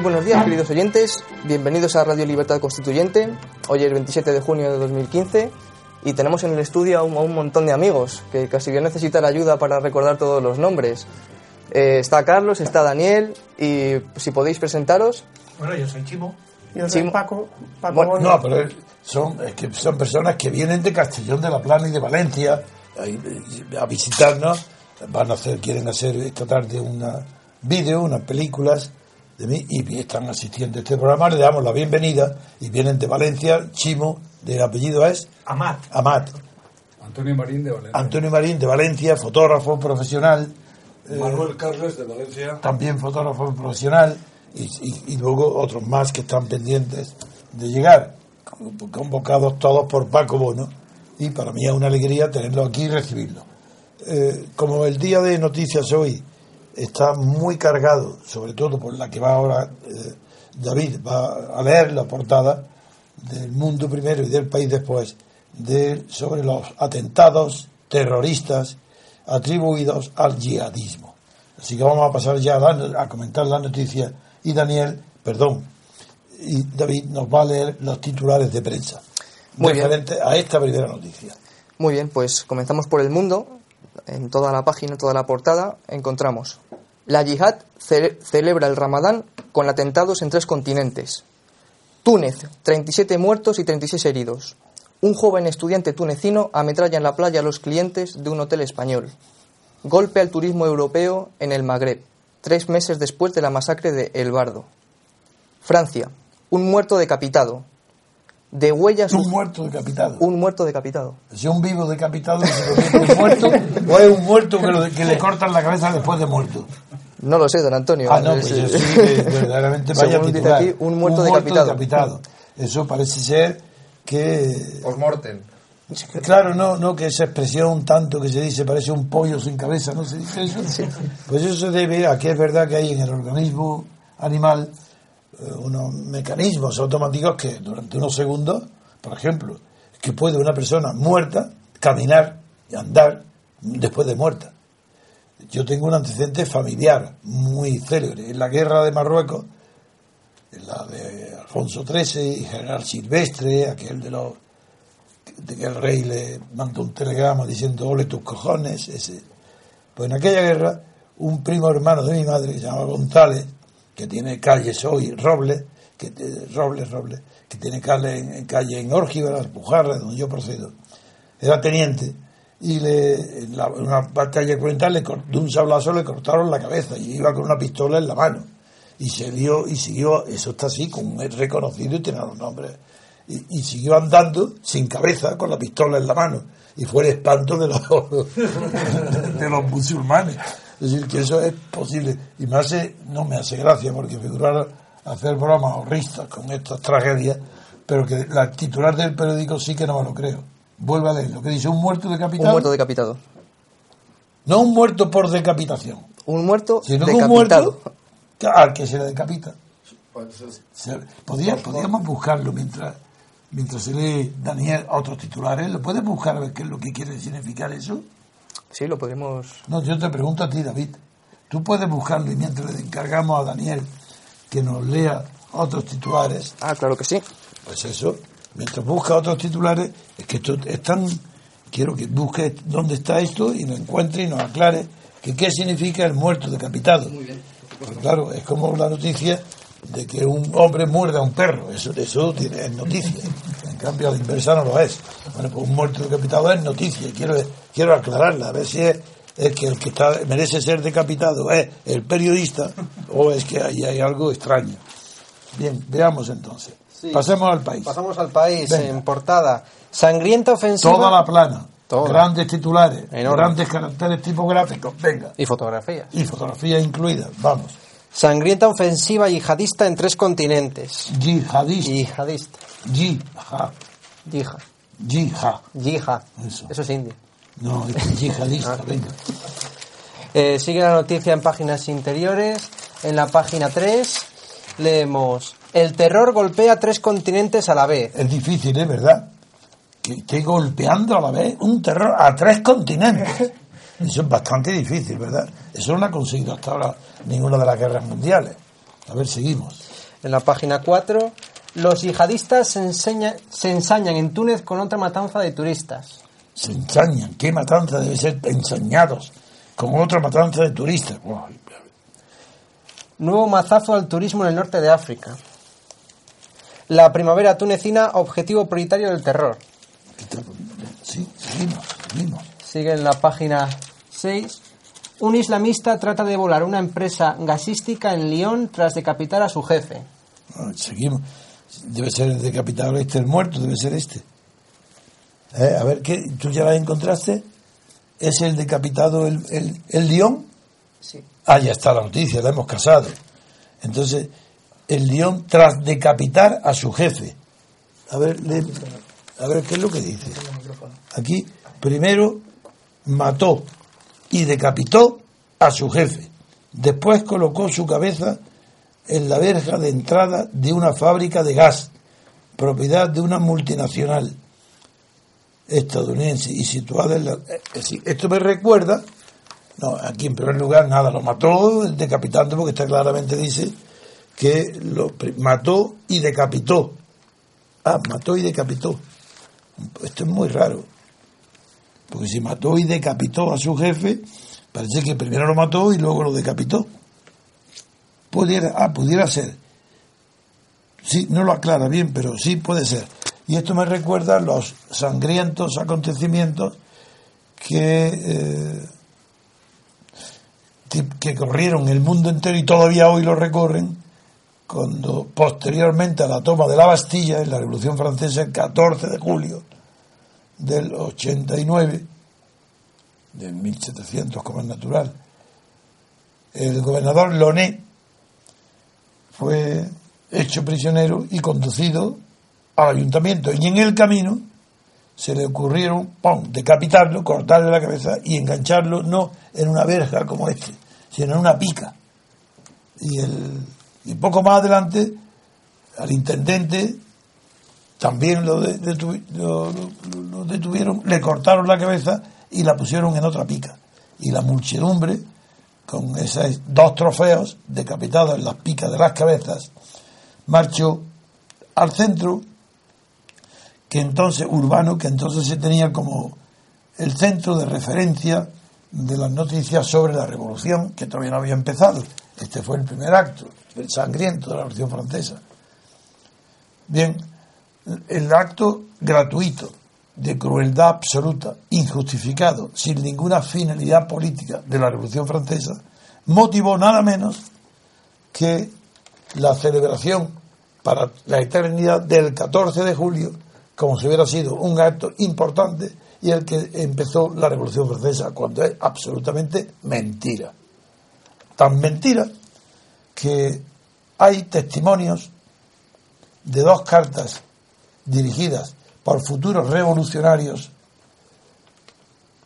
Muy buenos días, queridos oyentes. Bienvenidos a Radio Libertad Constituyente. Hoy es 27 de junio de 2015 y tenemos en el estudio a un, a un montón de amigos que casi voy a necesitar ayuda para recordar todos los nombres. Eh, está Carlos, está Daniel y si podéis presentaros. Bueno, yo soy Chimo. Yo soy Chimo. Paco, Paco Bueno, no, pero son, es que son personas que vienen de Castellón de la Plana y de Valencia a, a visitarnos. Van a hacer, quieren hacer esta tarde una vídeo, unas películas de mí y están asistiendo a este programa. Le damos la bienvenida y vienen de Valencia. Chimo, de apellido es Amat. Amat. Antonio Marín de Valencia. Antonio Marín de Valencia, fotógrafo profesional. eh, Manuel Carles de Valencia. también fotógrafo profesional y, y- y luego otros más que están pendientes de llegar, convocados todos por Paco Bono y para mí es una alegría tenerlo aquí y recibirlo. Eh, como el día de noticias hoy está muy cargado, sobre todo por la que va ahora eh, David, va a leer la portada del mundo primero y del país después, de, sobre los atentados terroristas atribuidos al yihadismo. Así que vamos a pasar ya a, la- a comentar la noticia y Daniel, perdón, y David nos va a leer los titulares de prensa Muy bien. referente a esta primera noticia. Muy bien, pues comenzamos por el mundo. En toda la página, toda la portada, encontramos La yihad ce- celebra el Ramadán con atentados en tres continentes. Túnez, 37 muertos y 36 heridos. Un joven estudiante tunecino ametralla en la playa a los clientes de un hotel español. Golpe al turismo europeo en el Magreb, tres meses después de la masacre de El Bardo. Francia, un muerto decapitado. De huellas. Un muerto decapitado. Un muerto decapitado. ¿Es un vivo decapitado se convierte en muerto o es un muerto que, lo- que le cortan la cabeza después de muerto? No lo sé, don Antonio. Ah, no, Es- pues yo sí que verdaderamente vaya Según dice titular. aquí, un muerto decapitado. decapitado. Eso parece ser que Postmortem. Claro, no, no que esa expresión un tanto que se dice parece un pollo sin cabeza, ¿no se dice eso? Pues eso se debe a que es verdad que hay en el organismo animal eh, unos mecanismos automáticos que durante unos segundos, por ejemplo, que puede una persona muerta caminar y andar después de muerta. Yo tengo un antecedente familiar muy célebre. En la guerra de Marruecos, en la de Alfonso XIII y General Silvestre, aquel de los de que el rey le mandó un telegrama diciendo ole tus cojones ese pues en aquella guerra un primo hermano de mi madre que se llama González que tiene calles hoy Robles que Robles Robles que tiene calle en, calle en Órgiva las donde yo procedo era teniente y le, en, la- una batalla cruenta le de un sablazo le cortaron la cabeza y iba con una pistola en la mano. Y se dio y siguió eso está así con es reconocido y tiene los nombres. Y, y siguió andando sin cabeza con la pistola en la mano. Y fue el espanto de los de los musulmanes. Es decir que eso es posible. Y me hace no me hace gracia porque figurar hacer bromas horristas con estas tragedias pero que la titular del periódico sí que no me lo creo vuelve a leer lo que dice un muerto Un decapitado muerto decapitado. no un muerto por decapitación. Un muerto sino que un decapitado. muerto al que se le decapita. Podía- podíamos buscarlo mientras mientras se lee Daniel otros titulares. Lo puedes buscar a ver qué es lo que quiere significar eso Sí, lo podemos. no yo te pregunto a ti David. Tú puedes buscarlo y mientras le encargamos a Daniel que nos lea otros titulares. Ah, claro que sí. pues eso mientras busca otros titulares es que esto es tan quiero que busque dónde está esto y lo encuentre y nos aclare que qué significa el muerto decapitado pues claro, es como la noticia de que un hombre muerde a un perro. Eso, eso tiene, es noticia. En cambio, a la inversa no lo es. Bueno, pues un muerto decapitado es noticia. Y Quiero, quiero aclararla, a ver si es, es que el que está, merece ser decapitado es el periodista o es que ahí hay algo extraño. Bien, veamos entonces. Sí. Pasemos al país. Pasamos al país Venga. en portada. Sangrienta ofensiva. Toda la plana. Toda. Grandes titulares. Enorme. Grandes caracteres tipográficos. Venga. Y fotografías. Y fotografías incluidas. Vamos. Sangrienta ofensiva yihadista en tres continentes. Yihadista. Yihadista. Yihad. Yihad. Yihad. Yihad. Eso. Eso es indio. No, es yihadista, venga. Eh, sigue la noticia en páginas interiores. En la página 3 leemos: El terror golpea tres continentes a la vez. Es difícil, ¿es verdad? Que esté golpeando a la vez un terror a tres continentes. Eso es bastante difícil, ¿verdad? Eso no lo ha conseguido hasta ahora ninguna de las guerras mundiales. A ver, seguimos. En la página 4, los yihadistas se, enseña- se ensañan en Túnez con otra matanza de turistas. Se ensañan. ¿Qué matanza debe ser ensañados? Con otra matanza de turistas. Nuevo mazazo al turismo en el norte de África. La primavera tunecina, objetivo prioritario del terror. Sí, seguimos, seguimos. Sigue en la página 6. Un islamista trata de volar una empresa gasística en Lyon tras decapitar a su jefe. Ah, Seguimos. Debe ser el decapitado este, el muerto, debe ser este. Eh, a ver, ¿qué? ¿tú ya la encontraste? ¿Es el decapitado el, el, el león? Sí. Ah, ya está la noticia, la hemos casado. Entonces, el león tras decapitar a su jefe. A ver, lee- a ver qué es lo que dice. Aquí, primero mató y decapitó a su jefe. Después colocó su cabeza en la verja de entrada de una fábrica de gas, propiedad de una multinacional estadounidense y situada en la... eh, esto me recuerda, no, aquí en primer lugar nada, lo mató decapitando porque está claramente dice que lo mató y decapitó. Ah, mató y decapitó. Esto es muy raro. Porque si mató y decapitó a su jefe, parece que primero lo mató y luego lo decapitó. Pudiera, ah, pudiera ser. Sí, no lo aclara bien, pero sí puede ser. Y esto me recuerda los sangrientos acontecimientos que, eh, que, que corrieron el mundo entero y todavía hoy lo recorren, cuando posteriormente a la toma de la Bastilla en la Revolución Francesa, el 14 de julio del 89, de 1700 como es natural, el gobernador Loné fue hecho prisionero y conducido al ayuntamiento. Y en el camino se le ocurrieron, ¡pum!, decapitarlo, cortarle la cabeza y engancharlo no en una verja como este, sino en una pica. Y, el, y poco más adelante, al intendente también lo, de- detu- lo- lo- lo detuvieron, le cortaron la cabeza y la pusieron en otra pica. Y la muchedumbre, con esos dos trofeos decapitados en las picas de las cabezas, marchó al centro, que entonces, urbano, que entonces se tenía como el centro de referencia de las noticias sobre la revolución, que todavía no había empezado. Este fue el primer acto, sangriento de la revolución francesa. Bien, el acto gratuito de crueldad absoluta, injustificado, sin ninguna finalidad política de la Revolución Francesa, motivó nada menos que la celebración para la eternidad del 14 de julio, como si hubiera sido un acto importante y el que empezó la Revolución Francesa, cuando es absolutamente mentira. Tan mentira que hay testimonios de dos cartas dirigidas por futuros revolucionarios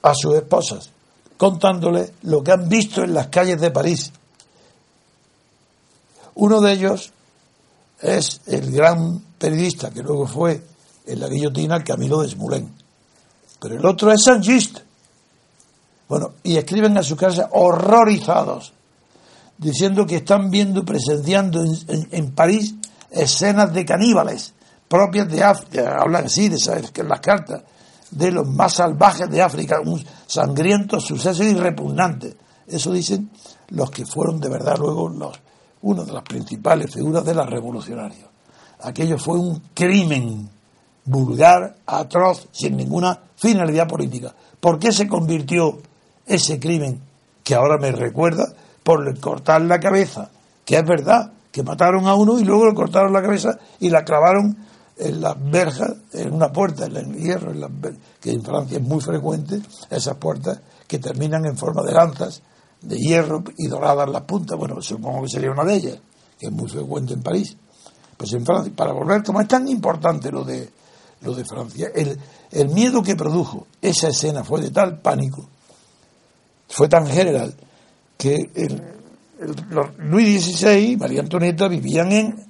a sus esposas, contándoles lo que han visto en las calles de París. Uno de ellos es el gran periodista que luego fue en la guillotina Camilo Desmoulins. Pero el otro es Saint-Just. Bueno, y escriben a su casa horrorizados, diciendo que están viendo, presenciando en, en- París escenas de caníbales propias de África, hablan así de esas, que en las cartas, de los más salvajes de África, un sangriento suceso y repugnante. Eso dicen los que fueron de verdad luego los, una de las principales figuras de los revolucionarios. Aquello fue un crimen vulgar, atroz, sin ninguna finalidad política. ¿Por qué se convirtió ese crimen, que ahora me recuerda, por cortar la cabeza? Que es verdad, que mataron a uno y luego le cortaron la cabeza y la clavaron en las verjas, en una puerta, en el hierro, en las que en Francia es muy frecuente, esas puertas que terminan en forma de lanzas de hierro y doradas las puntas. Bueno, supongo que sería una de ellas, que es muy frecuente en París. Pues en Francia, para volver, como es tan importante lo de, lo de Francia, el miedo que produjo esa escena fue de tal pánico, fue tan general, que el- Luis XVI y María Antonieta vivían en,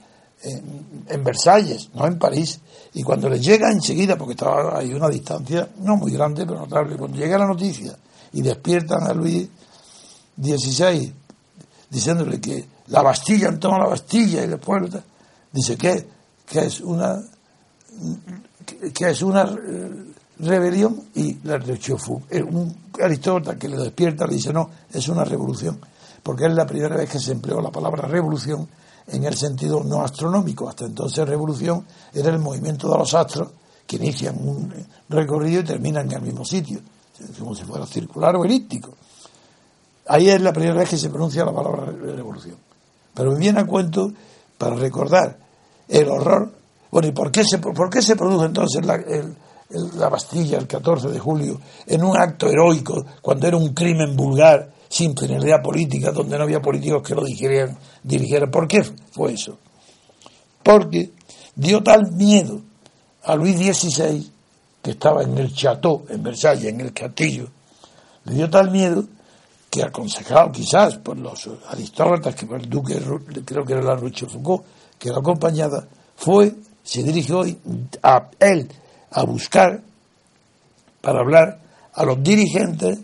en, Versalles, no en París. Y cuando les llega enseguida, porque estaba hay una distancia no muy grande, pero notable, cuando llega la noticia y despiertan a Luis XVI diciéndole que la Bastilla, han tomado la Bastilla y después dice que, que es una que es una rebelión y la rechazó. Un aristócrata que le despierta le dice no, es una revolución, porque es la primera vez que se empleó la palabra revolución en el sentido no astronómico. Hasta entonces revolución era el movimiento de los astros que inician un recorrido y terminan en el mismo sitio, como si fuera circular o elíptico. Ahí es la primera vez que se pronuncia la palabra revolución. Pero me viene a cuento para recordar el horror. Bueno, ¿y por qué se, por qué se produjo entonces la, la Bastilla el 14 de julio en un acto heroico cuando era un crimen vulgar sin finalidad política, donde no había políticos que lo dirigieran, dirigieran. ¿Por qué fue eso? Porque dio tal miedo a Luis XVI, que estaba en el Chateau, en Versalles, en el castillo, le dio tal miedo que aconsejado quizás por los aristócratas, que el duque, creo que era la Rochefoucauld, que lo acompañaba, fue, se dirigió a él a buscar para hablar a los dirigentes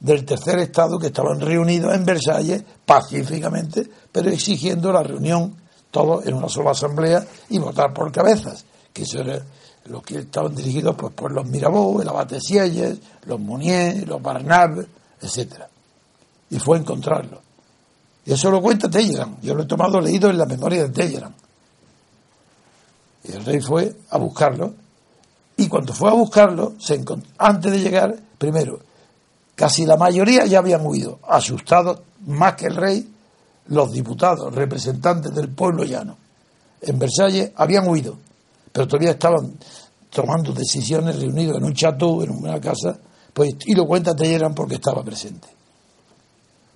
del tercer Estado que estaban reunidos en Versalles pacíficamente, pero exigiendo la reunión, todos en una sola asamblea y votar por cabezas, que eso era los que estaban dirigidos pues, por los Mirabeau, el abate los Mounier, los Barnard, etcétera y fue a encontrarlo. Y eso lo cuenta Telleran. Yo lo he tomado leído en la memoria de Telleran. Y el rey fue a buscarlo. Y cuando fue a buscarlo, antes de llegar, primero, casi la mayoría ya habían huido, asustados más que el rey, los diputados, representantes del pueblo llano. En Versalles habían huido, pero todavía estaban tomando decisiones reunidos en un chateau, en una casa, pues, y lo cuenta Telleran porque estaba presente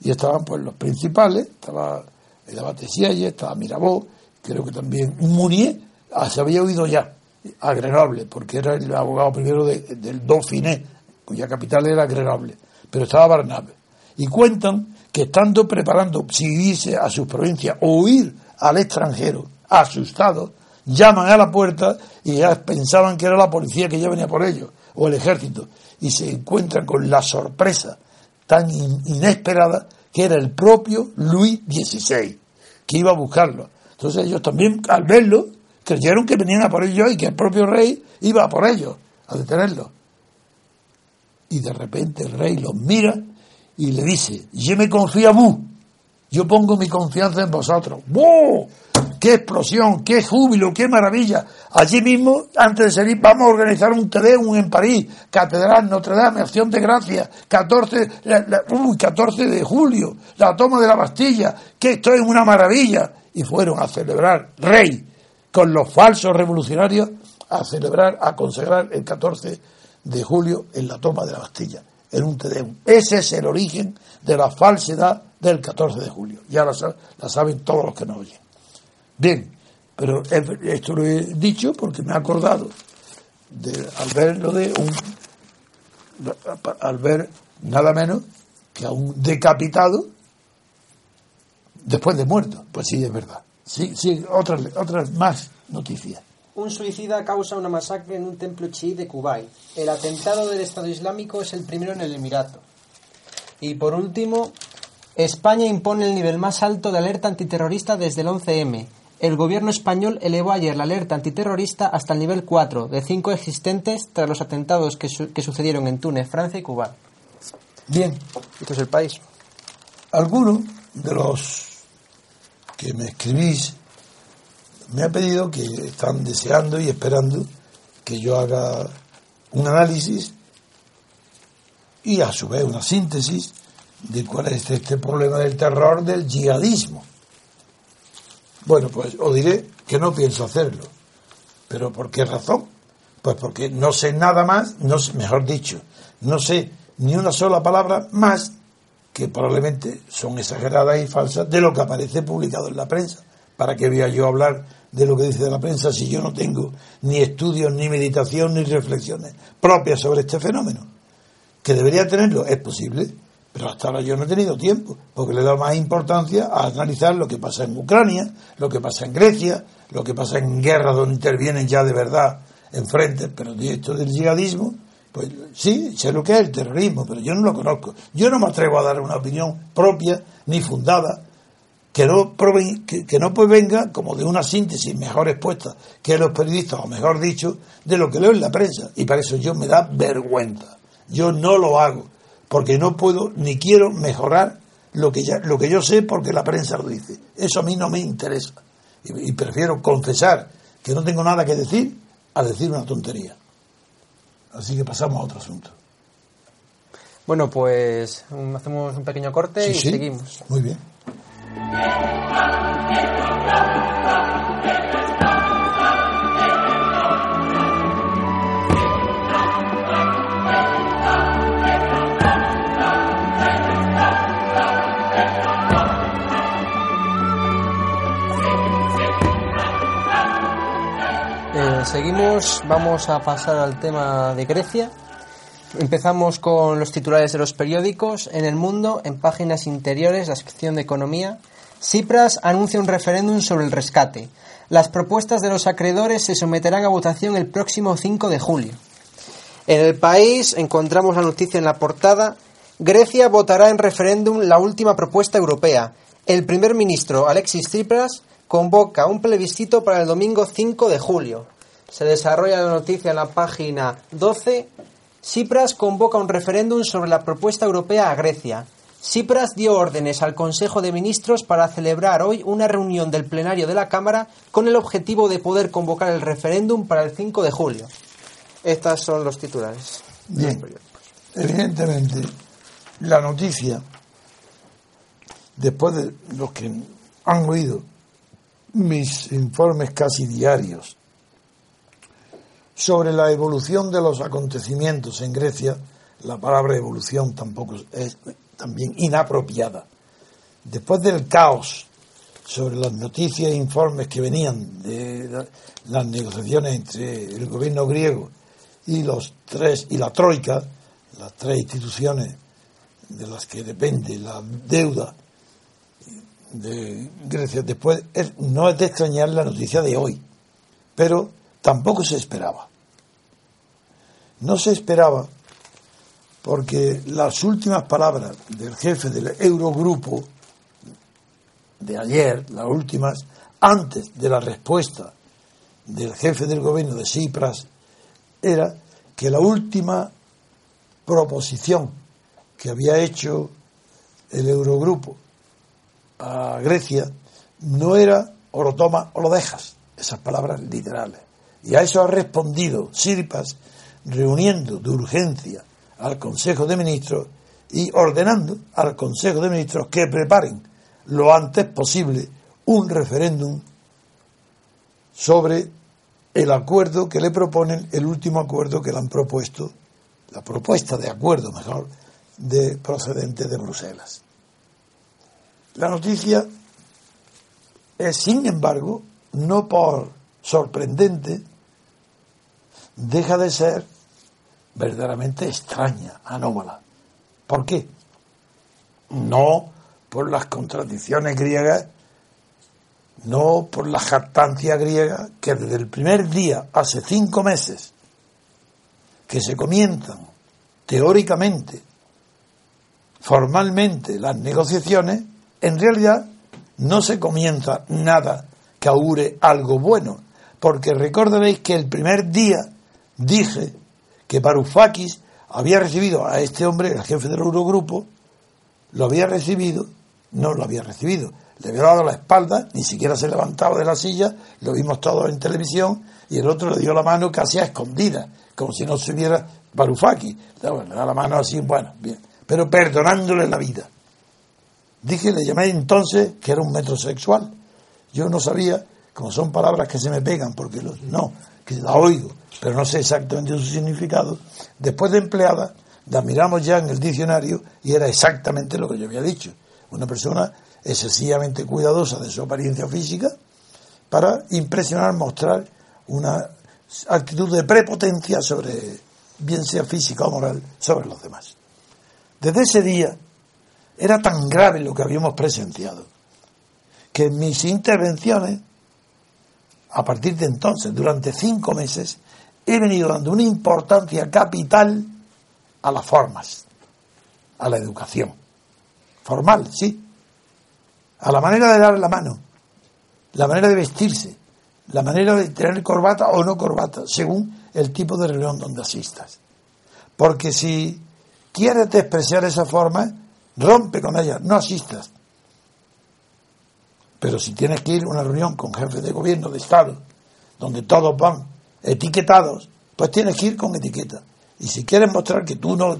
y estaban pues los principales, estaba el abate Sieyes, estaba Mirabeau, creo que también Mounier, ah, se había oído ya Grenoble, porque era el abogado primero del Dauphiné, cuya capital era Grenoble, pero estaba Barnabe. Y cuentan que estando preparando si irse a sus provincias o huir al extranjero, asustados, llaman a la puerta y ya pensaban que era la policía que ya venía por ellos, o el ejército, y se encuentran con la sorpresa tan inesperada que era el propio Luis XVI, que iba a buscarlo. Entonces ellos también, al verlo, creyeron que venían a por ellos y que el propio rey iba por ellos, a detenerlo. Y de repente el rey los mira y le dice, yo me confío a vos, yo pongo mi confianza en vosotros. ¡Wow! ¡Qué explosión! ¡Qué júbilo! ¡Qué maravilla! Allí mismo, antes de salir, vamos a organizar un Tedeum en París, Catedral Notre Dame, Acción de Gracia, 14, uy, 14 de julio, la toma de la Bastilla, que esto es una maravilla. Y fueron a celebrar, rey, con los falsos revolucionarios, a celebrar, a consagrar el 14 de julio en la toma de la Bastilla, en un Tedeum. Ese es el origen de la falsedad del 14 de julio. Ya la, la saben todos los que nos oyen. Bien, pero esto lo he dicho porque me he acordado de, al ver lo de un. al ver nada menos que a un decapitado después de muerto. Pues sí, es verdad. Sí, sí, otras, otras más noticias. Un suicida causa una masacre en un templo chií de Kuwait. El atentado del Estado Islámico es el primero en el Emirato. Y por último, España impone el nivel más alto de alerta antiterrorista desde el 11M. El gobierno español elevó ayer la alerta antiterrorista hasta el nivel 4 de 5 existentes tras los atentados que, sucedieron en Túnez, Francia y Cuba. Bien, esto es el país. Algunos de los que me escribís me ha pedido que están deseando y esperando que yo haga un análisis y a su vez una síntesis de cuál es este problema del terror del yihadismo. Bueno, pues os diré que no pienso hacerlo. ¿Pero por qué razón? Pues porque no sé nada más, no mejor dicho, no sé ni una sola palabra más que probablemente son exageradas y falsas de lo que aparece publicado en la prensa. ¿Para qué voy a yo hablar de lo que dice la prensa si yo no tengo ni estudios, ni meditación, ni reflexiones propias sobre este fenómeno? ¿Que debería tenerlo? Es posible, pero hasta ahora yo no he tenido tiempo, porque le he dado más importancia a analizar lo que pasa en Ucrania, lo que pasa en Grecia, lo que pasa en guerras donde intervienen ya de verdad enfrente, pero de del yihadismo, pues sí, sé lo que es el terrorismo, pero yo no lo conozco. Yo no me atrevo a dar una opinión propia ni fundada que no, proven, que, que no pues venga como de una síntesis mejor expuesta que los periodistas, o mejor dicho, de lo que leo en la prensa. Y para eso yo me da vergüenza. Yo no lo hago, porque no puedo ni quiero mejorar lo que, lo que yo sé porque la prensa lo dice. Eso a mí no me interesa. Y prefiero confesar que no tengo nada que decir a decir una tontería. Así que pasamos a otro asunto. Bueno, pues hacemos un pequeño corte Sí, y sí. seguimos. Muy bien. Seguimos, vamos a pasar al tema de Grecia. Empezamos con los titulares de los periódicos. En el mundo, en páginas interiores, la sección de economía, Cipras anuncia un referéndum sobre el rescate. Las propuestas de los acreedores se someterán a votación el próximo 5 de julio. En el país encontramos la noticia en la portada. Grecia votará en referéndum la última propuesta europea. El primer ministro Alexis Tsipras convoca un plebiscito para el domingo 5 de julio. Se desarrolla la noticia en la página 12. Tsipras convoca un referéndum sobre la propuesta europea a Grecia. Tsipras dio órdenes al Consejo de Ministros para celebrar hoy una reunión del plenario de la Cámara con el objetivo de poder convocar el referéndum para el 5 de julio. Estos son los titulares. Bien. Evidentemente, la noticia, después de los que han oído mis informes casi diarios sobre la evolución de los acontecimientos en Grecia, la palabra evolución tampoco es también inapropiada. Después del caos sobre las noticias e informes que venían de la- las negociaciones entre el gobierno griego y los tres y la troika, las tres instituciones de las que depende la deuda de Grecia, después es- no es de extrañar la noticia de hoy, pero tampoco se esperaba. No se esperaba porque las últimas palabras del jefe del Eurogrupo de ayer, las últimas, antes de la respuesta del jefe del gobierno de Cipras, era que la última proposición que había hecho el Eurogrupo a Grecia no era o lo tomas o lo dejas, esas palabras literales. Y a eso ha respondido Sirpas reuniendo de urgencia al Consejo de Ministros y ordenando al Consejo de Ministros que preparen lo antes posible un referéndum sobre el acuerdo que le proponen, el último acuerdo que le han propuesto, la propuesta de acuerdo mejor, de procedente de Bruselas. La noticia es, sin embargo, no por sorprendente, deja de ser verdaderamente extraña, anómala. ¿Por qué? No por las contradicciones griegas, no por la jactancia griega, que desde el primer día, hace cinco meses, que se comienzan teóricamente, formalmente las negociaciones, en realidad no se comienza nada que augure algo bueno, porque recordaréis que el primer día dije que Varoufakis había recibido a este hombre, el jefe del Eurogrupo, lo había recibido, no lo había recibido, le había dado la espalda, ni siquiera se levantaba de la silla, lo vimos todos en televisión, y el otro le dio la mano casi a escondida, como si no se viera Varoufakis, le da la mano así, bueno, bien, pero perdonándole la vida. Dije, le llamé entonces que era un metrosexual. Yo no sabía, como son palabras que se me pegan, porque los, no, que la oigo, pero no sé exactamente su significado. Después de empleada, la miramos ya en el diccionario y era exactamente lo que yo había dicho. Una persona excesivamente cuidadosa de su apariencia física para impresionar, mostrar una actitud de prepotencia sobre, bien sea física o moral, sobre los demás. Desde ese día era tan grave lo que habíamos presenciado que en mis intervenciones, a partir de entonces, durante cinco meses, he venido dando una importancia capital a las formas, a la educación. Formal, sí, a la manera de dar la mano, la manera de vestirse, la manera de tener corbata o no corbata, según el tipo de reunión donde asistas. Porque si quieres despreciar esa forma, rompe con ella, no asistas. Pero si tienes que ir a una reunión con jefes de gobierno, de Estado, donde todos van etiquetados, pues tienes que ir con etiqueta. Y si quieres mostrar que tú no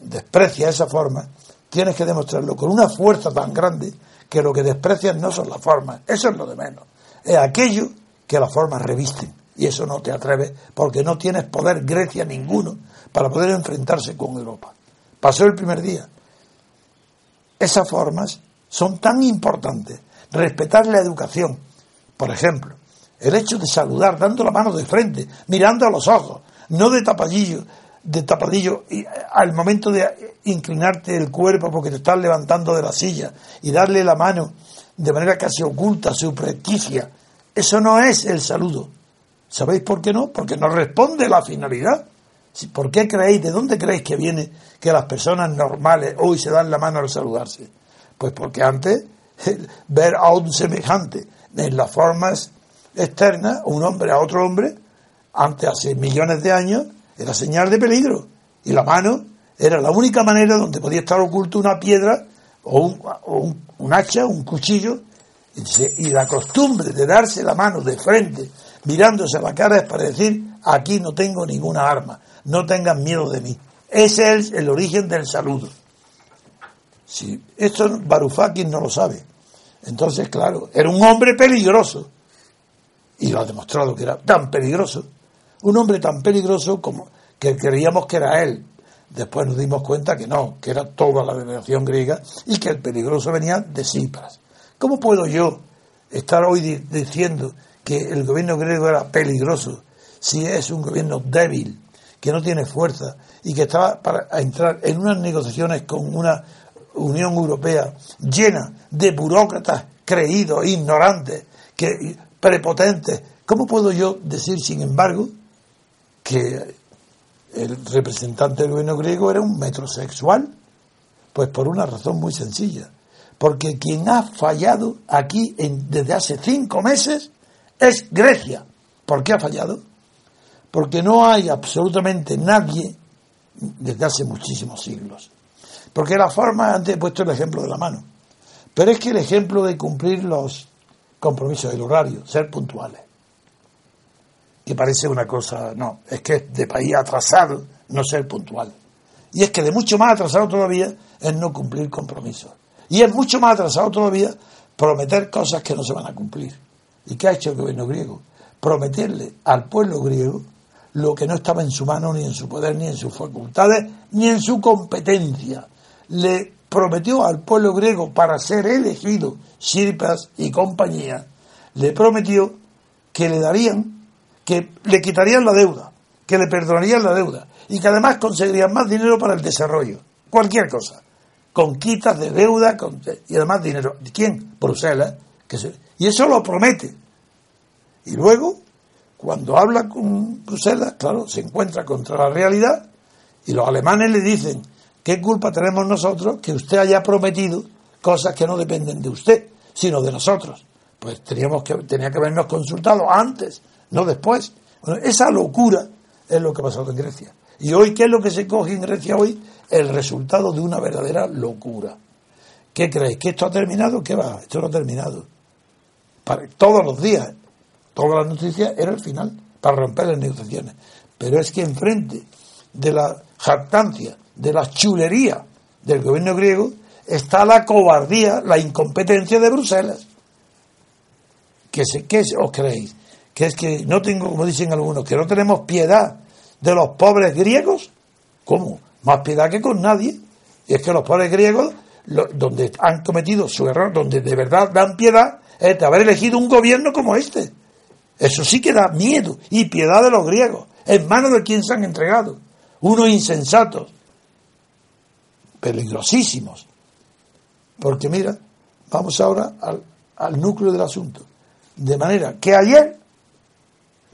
desprecias esa forma, tienes que demostrarlo con una fuerza tan grande que lo que desprecias no son las formas, eso es lo de menos. Es aquello que las formas revisten. Y eso no te atreves porque no tienes poder Grecia ninguno para poder enfrentarse con Europa. Pasó el primer día. Esas formas son tan importantes. Respetar la educación, por ejemplo, el hecho de saludar dando la mano de frente, mirando a los ojos, no de tapadillo, de tapadillo y al momento de inclinarte el cuerpo porque te estás levantando de la silla y darle la mano de manera casi oculta, subrepticia. Eso no es el saludo. ¿Sabéis por qué no? Porque no responde la finalidad. ¿Por qué creéis, de dónde creéis que viene que las personas normales hoy se dan la mano al saludarse? Pues porque antes ver a un semejante en las formas externas, un hombre a otro hombre, antes hace millones de años, era señal de peligro. Y la mano era la única manera donde podía estar oculto una piedra o un, hacha, un cuchillo. Y, y la costumbre de darse la mano de frente, mirándose a la cara, es para decir, aquí no tengo ninguna arma, no tengan miedo de mí. Ese es el origen del saludo. Si esto Varoufakis no lo sabe. Entonces, claro, era un hombre peligroso. Y lo ha demostrado que era tan peligroso. Un hombre tan peligroso como que creíamos que era él. Después nos dimos cuenta que no, que era toda la delegación griega y que el peligroso venía de Cipras. ¿Cómo puedo yo estar hoy diciendo que el gobierno griego era peligroso si es un gobierno débil, que no tiene fuerza y que estaba para entrar en unas negociaciones con una Unión Europea llena de burócratas creídos, ignorantes, que, prepotentes. ¿Cómo puedo yo decir, sin embargo, que el representante del gobierno griego era un metrosexual? Pues por una razón muy sencilla. Porque quien ha fallado aquí desde hace cinco meses es Grecia. ¿Por qué ha fallado? porque no hay absolutamente nadie desde hace muchísimos siglos. Porque la forma, antes he puesto el ejemplo de la mano, pero es que el ejemplo de cumplir los compromisos del horario, ser puntuales, que parece una cosa, no, es que es de país atrasado no ser puntual. Y es que de mucho más atrasado todavía es no cumplir compromisos. Y es mucho más atrasado todavía prometer cosas que no se van a cumplir. ¿Y qué ha hecho el gobierno griego? Prometerle al pueblo griego lo que no estaba en su mano, ni en su poder, ni en sus facultades, ni en su competencia. Le prometió al pueblo griego para ser elegido, Sirpas y compañía, le prometió que le darían, que le quitarían la deuda, que le perdonarían la deuda y que además conseguirían más dinero para el desarrollo, cualquier cosa, con quitas de deuda y además dinero. ¿Quién? Bruselas. Que y eso lo promete. Y luego cuando habla con Bruselas, claro, se encuentra contra la realidad y los alemanes le dicen, ¿qué culpa tenemos nosotros que usted haya prometido cosas que no dependen de usted, sino de nosotros? Pues teníamos que, tenía que habernos consultado antes, no después. Bueno, esa locura es lo que ha pasado en Grecia. Y hoy, ¿qué es lo que se coge en Grecia hoy? El resultado de una verdadera locura. ¿Qué creéis? ¿Que esto ha terminado? ¿Qué va? Esto no ha terminado. Todos los días Toda la noticia era el final, para romper las negociaciones. Pero es que enfrente de la jactancia, de la chulería del gobierno griego, está la cobardía, la incompetencia de Bruselas. ¿Qué, qué os creéis? ¿Que es que no tengo, como dicen algunos, que no tenemos piedad de los pobres griegos? ¿Cómo? Más piedad que con nadie. Y es que los pobres griegos, donde han cometido su error, donde de verdad dan piedad, es de haber elegido un gobierno como este eso sí que da miedo y piedad de los griegos, en manos de quien se han entregado. Unos insensatos, peligrosísimos. Porque mira, vamos ahora al, al núcleo del asunto. De manera que ayer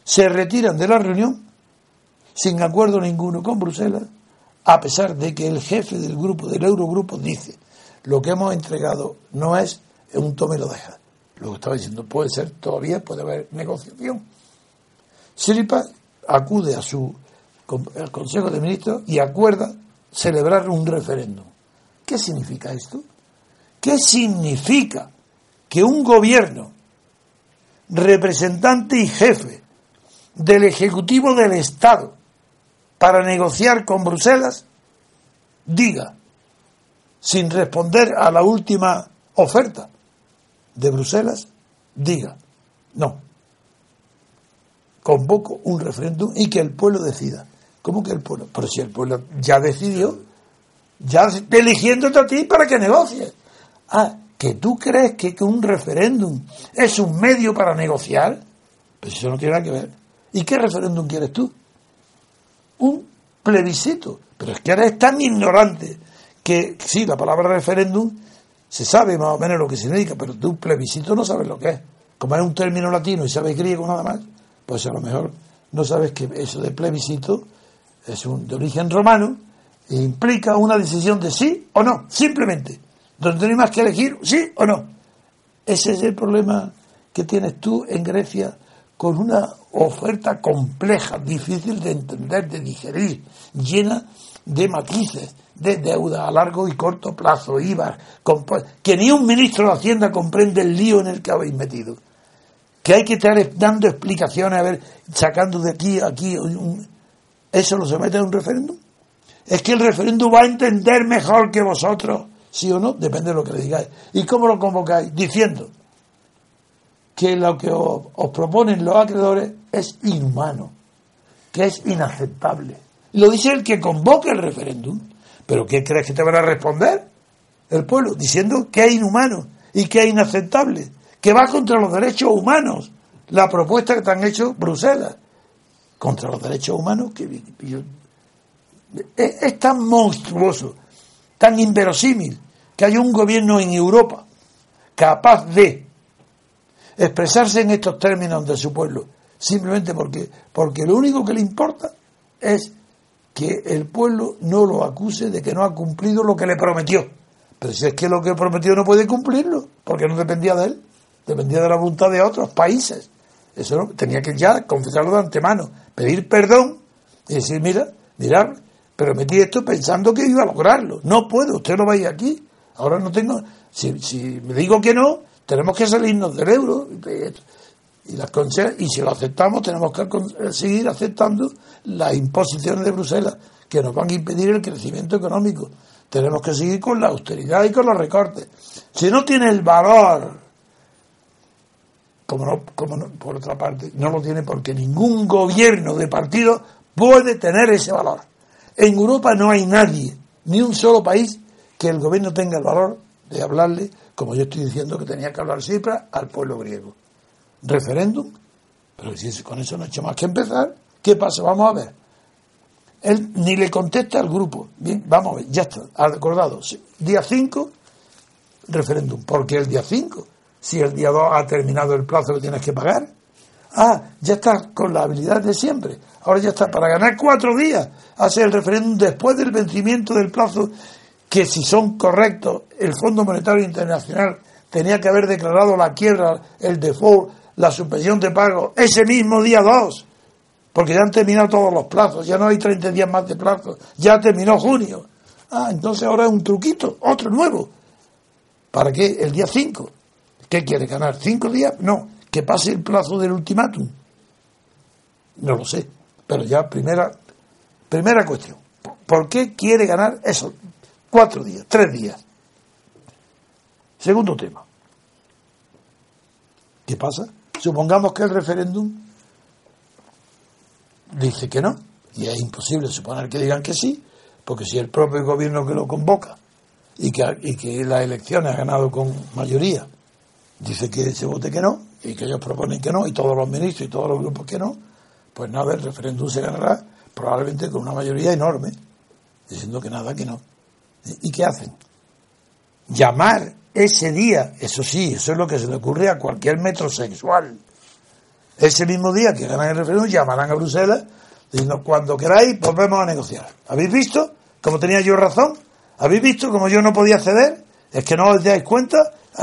se retiran de la reunión sin acuerdo ninguno con Bruselas, a pesar de que el jefe del grupo, del Eurogrupo, dice, lo que hemos entregado no es un tome y lo deja. Luego estaba diciendo, puede ser, todavía puede haber negociación. Siripa acude a su al Consejo de Ministros y acuerda celebrar un referéndum. ¿Qué significa esto? ¿Qué significa que un gobierno, representante y jefe del Ejecutivo del Estado, para negociar con Bruselas, diga, sin responder a la última oferta de Bruselas, diga, no, convoco un referéndum y que el pueblo decida. ¿Cómo que el pueblo? Pero si el pueblo ya decidió, ya eligiéndote a ti para que negocies. Ah, que tú crees que, un referéndum es un medio para negociar, pues eso no tiene nada que ver. ¿Y qué referéndum quieres tú? Un plebiscito. Pero es que eres tan ignorante que sí, la palabra referéndum se sabe más o menos lo que significa, pero tú plebiscito no sabes lo que es. Como es un término latino y sabes griego nada más, pues a lo mejor no sabes que eso de plebiscito es un, de origen romano e implica una decisión de sí o no, simplemente, donde no hay más que elegir sí o no. Ese es el problema que tienes tú en Grecia con una oferta compleja, difícil de entender, de digerir, llena de matices, de deuda a largo y corto plazo, IVA, que ni un ministro de Hacienda comprende el lío en el que habéis metido. Que hay que estar dando explicaciones, a ver, sacando de aquí aquí. ¿Eso lo se mete en un referéndum? Es que el referéndum va a entender mejor que vosotros, sí o no, depende de lo que le digáis. ¿Y cómo lo convocáis? Diciendo que lo que os, os proponen los acreedores es inhumano, que es inaceptable. Lo dice el que convoca el referéndum. ¿Pero qué crees que te van a responder? El pueblo, diciendo que es inhumano y que es inaceptable, que va contra los derechos humanos. La propuesta que te han hecho Bruselas, contra los derechos humanos, que es, tan monstruoso, tan inverosímil, que hay un gobierno en Europa capaz de expresarse en estos términos de su pueblo, simplemente porque, porque lo único que le importa es que el pueblo no lo acuse de que no ha cumplido lo que le prometió. Pero si es que lo que prometió no puede cumplirlo, porque no dependía de él, dependía de la voluntad de otros países. Eso no, tenía que ya confesarlo de antemano, pedir perdón y decir, mira, mirar, prometí esto pensando que iba a lograrlo. No puedo, usted no vaya aquí. Ahora no tengo. Si, si me digo que no, tenemos que salirnos del euro y las y si lo aceptamos tenemos que eh, seguir aceptando las imposiciones de Bruselas que nos van a impedir el crecimiento económico. Tenemos que seguir con la austeridad y con los recortes. Si no tiene el valor, como no, como no, por otra parte, no lo tiene porque ningún gobierno de partido puede tener ese valor. En Europa no hay nadie, ni un solo país, que el gobierno tenga el valor de hablarle, como yo estoy diciendo que tenía que hablar Cipras, al pueblo griego referéndum. Pero si con eso no ha hecho más que empezar, ¿qué pasa? Vamos a ver. Él ni le contesta al grupo. Bien, vamos a ver, ya está, acordado. Día 5, referéndum. ¿Por qué el día 5? Si el día 2 ha terminado el plazo que tienes que pagar. Ah, ya está con la habilidad de siempre. Ahora ya está para ganar cuatro días. Hace el referéndum después del vencimiento del plazo que si son correctos, el Fondo Monetario Internacional tenía que haber declarado la quiebra, el default, la suspensión de pago ese mismo día 2, porque ya han terminado todos los plazos, ya no hay 30 días más de plazo, ya terminó junio. Ah, entonces ahora es un truquito, otro nuevo. ¿Para qué? El día 5. ¿Qué quiere ganar? ¿Cinco días? No, que pase el plazo del ultimátum. No lo sé, pero ya primera, primera cuestión. ¿Por qué quiere ganar eso? Cuatro días, tres días. Segundo tema. ¿Qué pasa? Supongamos que el referéndum dice que no, y es imposible suponer que digan que sí, porque si el propio gobierno que lo convoca y que, y que las elecciones ha ganado con mayoría, dice que se vote que no, y que ellos proponen que no, y todos los ministros y todos los grupos que no, pues nada, el referéndum se ganará probablemente con una mayoría enorme, diciendo que nada, que no. ¿Y qué hacen? Llamar ese día, eso sí, eso es lo que se le ocurre a cualquier metrosexual. Ese mismo día que ganan el referéndum, llamarán a Bruselas diciendo, cuando queráis, volvemos a negociar. ¿Habéis visto cómo tenía yo razón? ¿Habéis visto cómo yo no podía ceder? Es que no os dais cuenta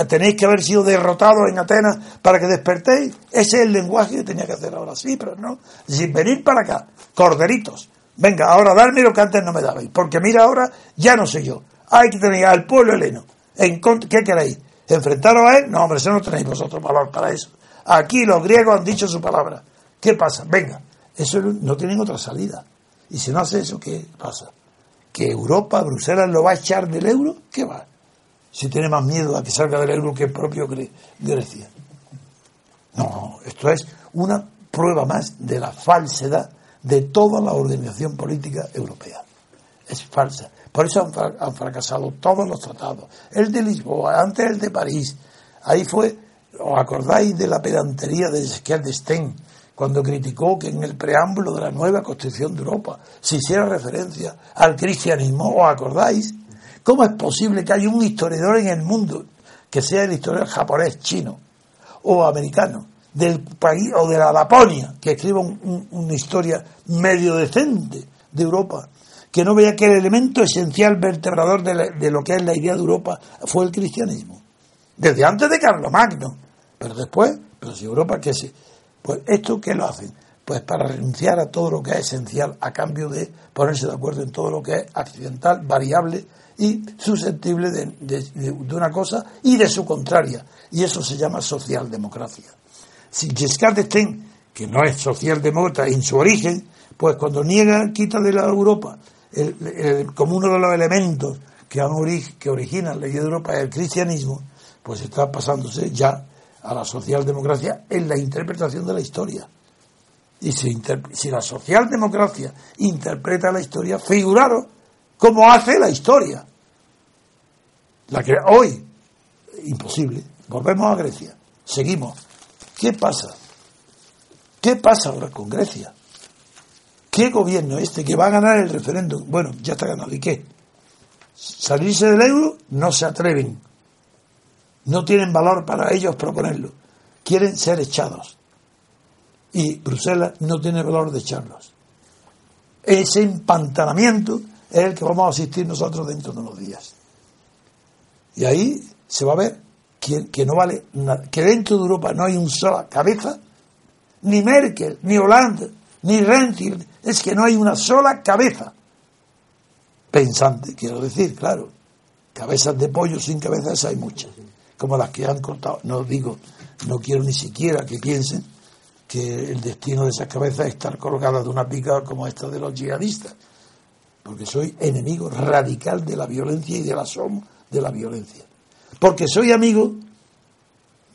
tenéis que haber sido derrotados en Atenas para que despertéis. Ese es el lenguaje que tenía que hacer ahora. Sí, pero no. Sin venir para acá, corderitos. Venga, ahora darme lo que antes no me dabais. Porque mira, ahora ya no soy yo. Hay que tener al pueblo heleno. En ¿Qué queréis? ¿Enfrentaros a él? No, hombre, eso no tenéis vosotros valor para eso. Aquí los griegos han dicho su palabra. ¿Qué pasa? Venga, eso no tienen otra salida. Y si no hace eso, ¿qué pasa? ¿Que Europa, Bruselas, lo va a echar del euro? ¿Qué va? Si tiene más miedo a que salga del euro que propio Grecia. No, esto es una prueba más de la falsedad de toda la organización política europea. Es falsa. Por eso han, fracasado todos los tratados. El de Lisboa, antes el de París. Ahí fue, ¿os acordáis de la pedantería de Ezequiel de Stein? cuando criticó que en el preámbulo de la nueva Constitución de Europa se hiciera referencia al cristianismo, ¿os acordáis? ¿Cómo es posible que haya un historiador en el mundo, que sea el historiador japonés, chino o americano, del país o de la Laponia, que escriba una historia medio decente de Europa, que no vea que el elemento esencial vertebrador de, lo que es la idea de Europa fue el cristianismo? Desde antes de Carlomagno, pero después, pero si Europa que se pues esto, ¿qué lo hacen? Pues para renunciar a todo lo que es esencial a cambio de ponerse de acuerdo en todo lo que es accidental, variable y susceptible de, una cosa y de su contraria. Y eso se llama socialdemocracia. Si Giscard d'Estaing, que no es socialdemócrata en su origen, pues cuando niega, quita de la Europa como uno de los elementos que, han que originan la idea de Europa el cristianismo, pues está pasándose ya a la socialdemocracia en la interpretación de la historia. Y si, la socialdemocracia interpreta la historia, figuraros cómo hace la historia. La que hoy, imposible. Volvemos a Grecia. Seguimos. ¿Qué pasa? ¿Qué pasa ahora con Grecia? ¿Qué gobierno este que va a ganar el referéndum? Bueno, ya está ganado. ¿Y qué? Salirse del euro no se atreven no tienen valor para ellos proponerlo. Quieren ser echados. Y Bruselas no tiene valor de echarlos. Ese empantanamiento es el que vamos a asistir nosotros dentro de unos días. Y ahí se va a ver que, que no vale nada, que dentro de Europa no hay un sola cabeza, ni Merkel, ni Hollande, ni Renzi, es que no hay una sola cabeza pensante, quiero decir, claro. Cabezas de pollo sin cabezas hay muchas como las que han contado. No digo, no quiero ni siquiera que piensen que el destino de esas cabezas es estar colgadas de una pica como esta de los yihadistas, porque soy enemigo radical de la violencia y de la sombra de la violencia. Porque soy amigo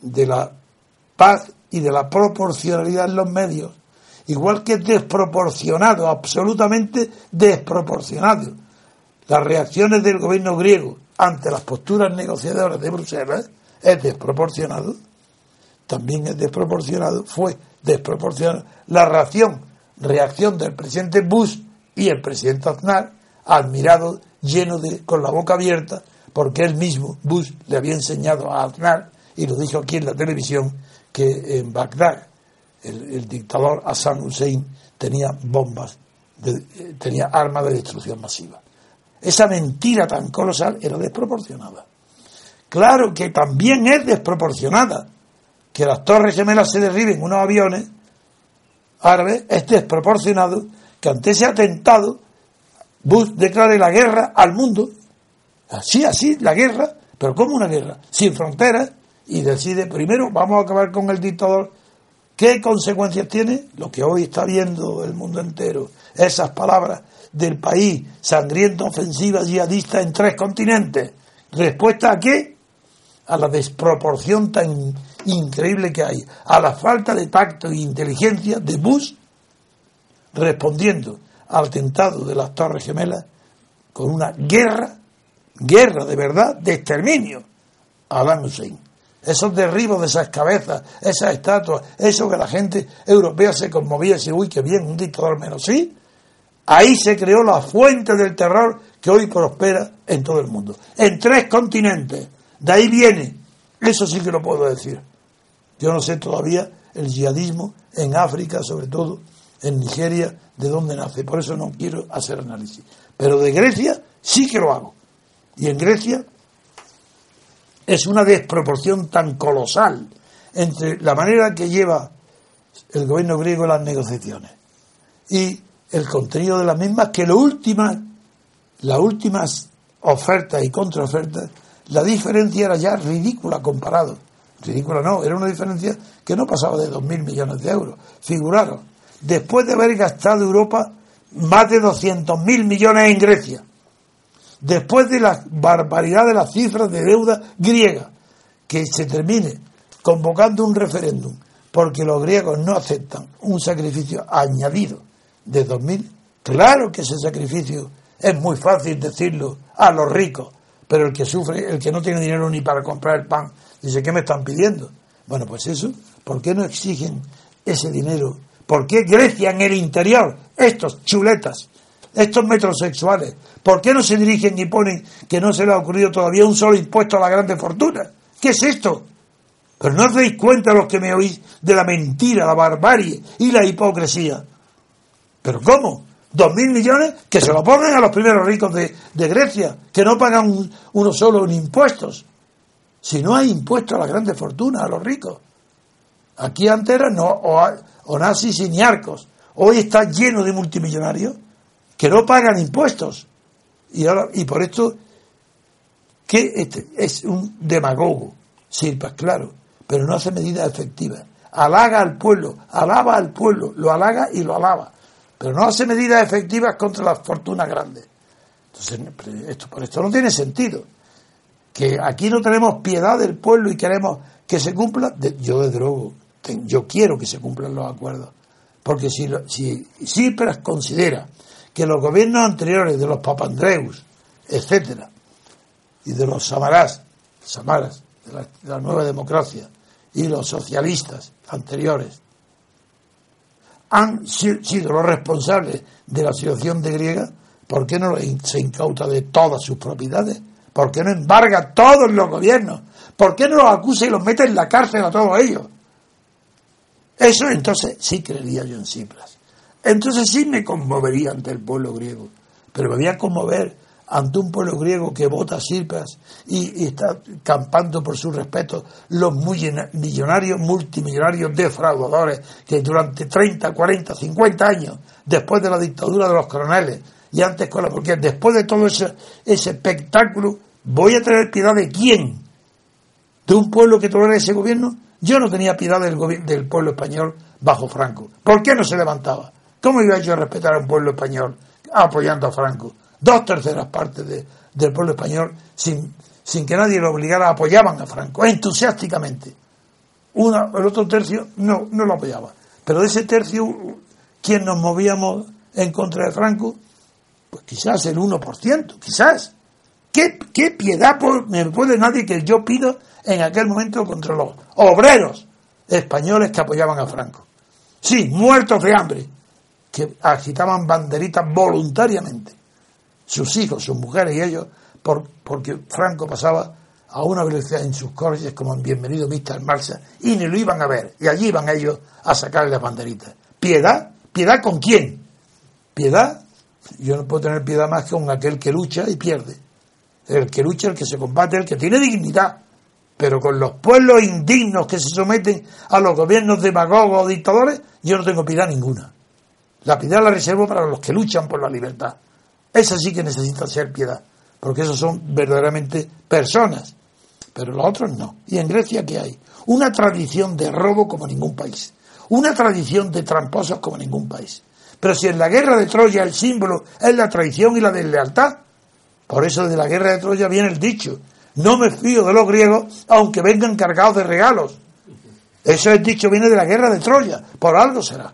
de la paz y de la proporcionalidad en los medios, igual que desproporcionado, absolutamente desproporcionado. Las reacciones del gobierno griego ante las posturas negociadoras de Bruselas es desproporcionado, también es desproporcionado, fue desproporcionado la reacción, reacción del presidente Bush y el presidente Aznar, admirado, lleno de, con la boca abierta, porque él mismo, Bush, le había enseñado a Aznar, y lo dijo aquí en la televisión, que en Bagdad el, dictador Hassan Hussein tenía bombas, tenía armas de destrucción masiva. Esa mentira tan colosal era desproporcionada. Claro que también es desproporcionada que las torres gemelas se derriben unos aviones árabes, es desproporcionado que ante ese atentado Bush declare la guerra al mundo. Así, así, la guerra, pero como una guerra? Sin fronteras y decide primero vamos a acabar con el dictador. ¿Qué consecuencias tiene? Lo que hoy está viendo el mundo entero, esas palabras del país, sangrienta ofensiva yihadista en tres continentes. ¿Respuesta a qué? A la desproporción tan increíble que hay, a la falta de tacto e inteligencia de Bush respondiendo al atentado de las Torres Gemelas con una guerra, guerra de verdad, de exterminio a Alan Hussein. Esos derribos de esas cabezas, esas estatuas, eso que la gente europea se conmovía y dice, uy, qué bien, un dictador menos. Sí, Ahí se creó la fuente del terror que hoy prospera en todo el mundo. En tres continentes. De ahí viene. Eso sí que lo puedo decir. Yo no sé todavía el yihadismo en África, sobre todo en Nigeria, de dónde nace. Por eso no quiero hacer análisis. Pero de Grecia sí que lo hago. Y en Grecia Es una desproporción tan colosal entre la manera que lleva el gobierno griego las negociaciones y el contenido de las mismas que lo última, las últimas ofertas y contraofertas, la diferencia era ya ridícula comparado. Ridícula no, era una diferencia que no pasaba de 2.000 millones de euros. Figuraron, después de haber gastado Europa más de 200.000 millones en Grecia, después de la barbaridad de las cifras de deuda griega, que se termine convocando un referéndum porque los griegos no aceptan un sacrificio añadido de 2.000, claro que ese sacrificio es muy fácil decirlo a los ricos, pero el que sufre, el que no tiene dinero ni para comprar el pan, dice, ¿qué me están pidiendo? Bueno, pues eso, ¿por qué no exigen ese dinero? ¿Por qué Grecia en el interior, estos chuletas, estos metrosexuales, ¿por qué no se dirigen y ponen que no se le ha ocurrido todavía un solo impuesto a la grande fortuna? ¿Qué es esto? Pero no os dais cuenta los que me oís de la mentira, la barbarie y la hipocresía. ¿Pero cómo? ¿Dos mil millones? Que se lo pongan a los primeros ricos de, Grecia, que no pagan uno solo en impuestos. Si no hay impuestos a las grandes fortunas, a los ricos. Aquí antes eran no, o, nazis y ni arcos. Hoy está lleno de multimillonarios que no pagan impuestos. Y, ahora, y por esto, que este es un demagogo, Sirpas, claro, pero no hace medidas efectivas. Halaga al pueblo, alaba al pueblo, lo halaga y lo alaba pero no hace medidas efectivas contra las fortunas grandes. Entonces, esto, por esto no tiene sentido. Que aquí no tenemos piedad del pueblo y queremos que se cumpla, yo desde luego, yo quiero que se cumplan los acuerdos. Porque si, si Cipras considera que los gobiernos anteriores de los Papandreus, etcétera, y de los Samarás, Samaras, de la nueva democracia, y los socialistas anteriores, han sido los responsables de la situación de griega, ¿por qué no se incauta de todas sus propiedades? ¿Por qué no embarga todos los gobiernos? ¿Por qué no los acusa y los mete en la cárcel a todos ellos? Eso entonces sí creería yo en Cipras. Entonces sí me conmovería ante el pueblo griego. Pero me voy a conmover ante un pueblo griego que vota a Cipras y, está campando por su respeto los millonarios, multimillonarios defraudadores que durante 30, 40, 50 años, después de la dictadura de los coroneles y antes con la porque después de todo ese, espectáculo, ¿voy a tener piedad de quién? ¿De un pueblo que tolera ese gobierno? Yo no tenía piedad del, del pueblo español bajo Franco. ¿Por qué no se levantaba? ¿Cómo iba yo a respetar a un pueblo español apoyando a Franco? dos terceras partes del pueblo español, sin, sin que nadie lo obligara, apoyaban a Franco entusiásticamente. Una, el otro tercio no, no lo apoyaba. Pero de ese tercio, quien nos movíamos en contra de Franco, pues quizás el 1%, quizás. ¿Qué, qué piedad me puede nadie que yo pido en aquel momento contra los obreros españoles que apoyaban a Franco? Sí, muertos de hambre, que agitaban banderitas voluntariamente sus hijos, sus mujeres y ellos, por, porque Franco pasaba a una velocidad en sus coches como en Bienvenido Mr. Marcha y ni lo iban a ver. Y allí iban ellos a sacarle las banderitas. ¿Piedad? ¿Piedad con quién? ¿Piedad? Yo no puedo tener piedad más que con aquel que lucha y pierde. El que lucha, el que se combate, el que tiene dignidad. Pero con los pueblos indignos que se someten a los gobiernos demagogos o dictadores, yo no tengo piedad ninguna. La piedad la reservo para los que luchan por la libertad. Esa sí que necesita ser piedad, porque esos son verdaderamente personas, pero los otros no. ¿Y en Grecia qué hay? Una tradición de robo como ningún país, una tradición de tramposos como ningún país. Pero si en la guerra de Troya el símbolo es la traición y la deslealtad, por eso de la guerra de Troya viene el dicho, no me fío de los griegos aunque vengan cargados de regalos. Eso es dicho viene de la guerra de Troya, por algo será.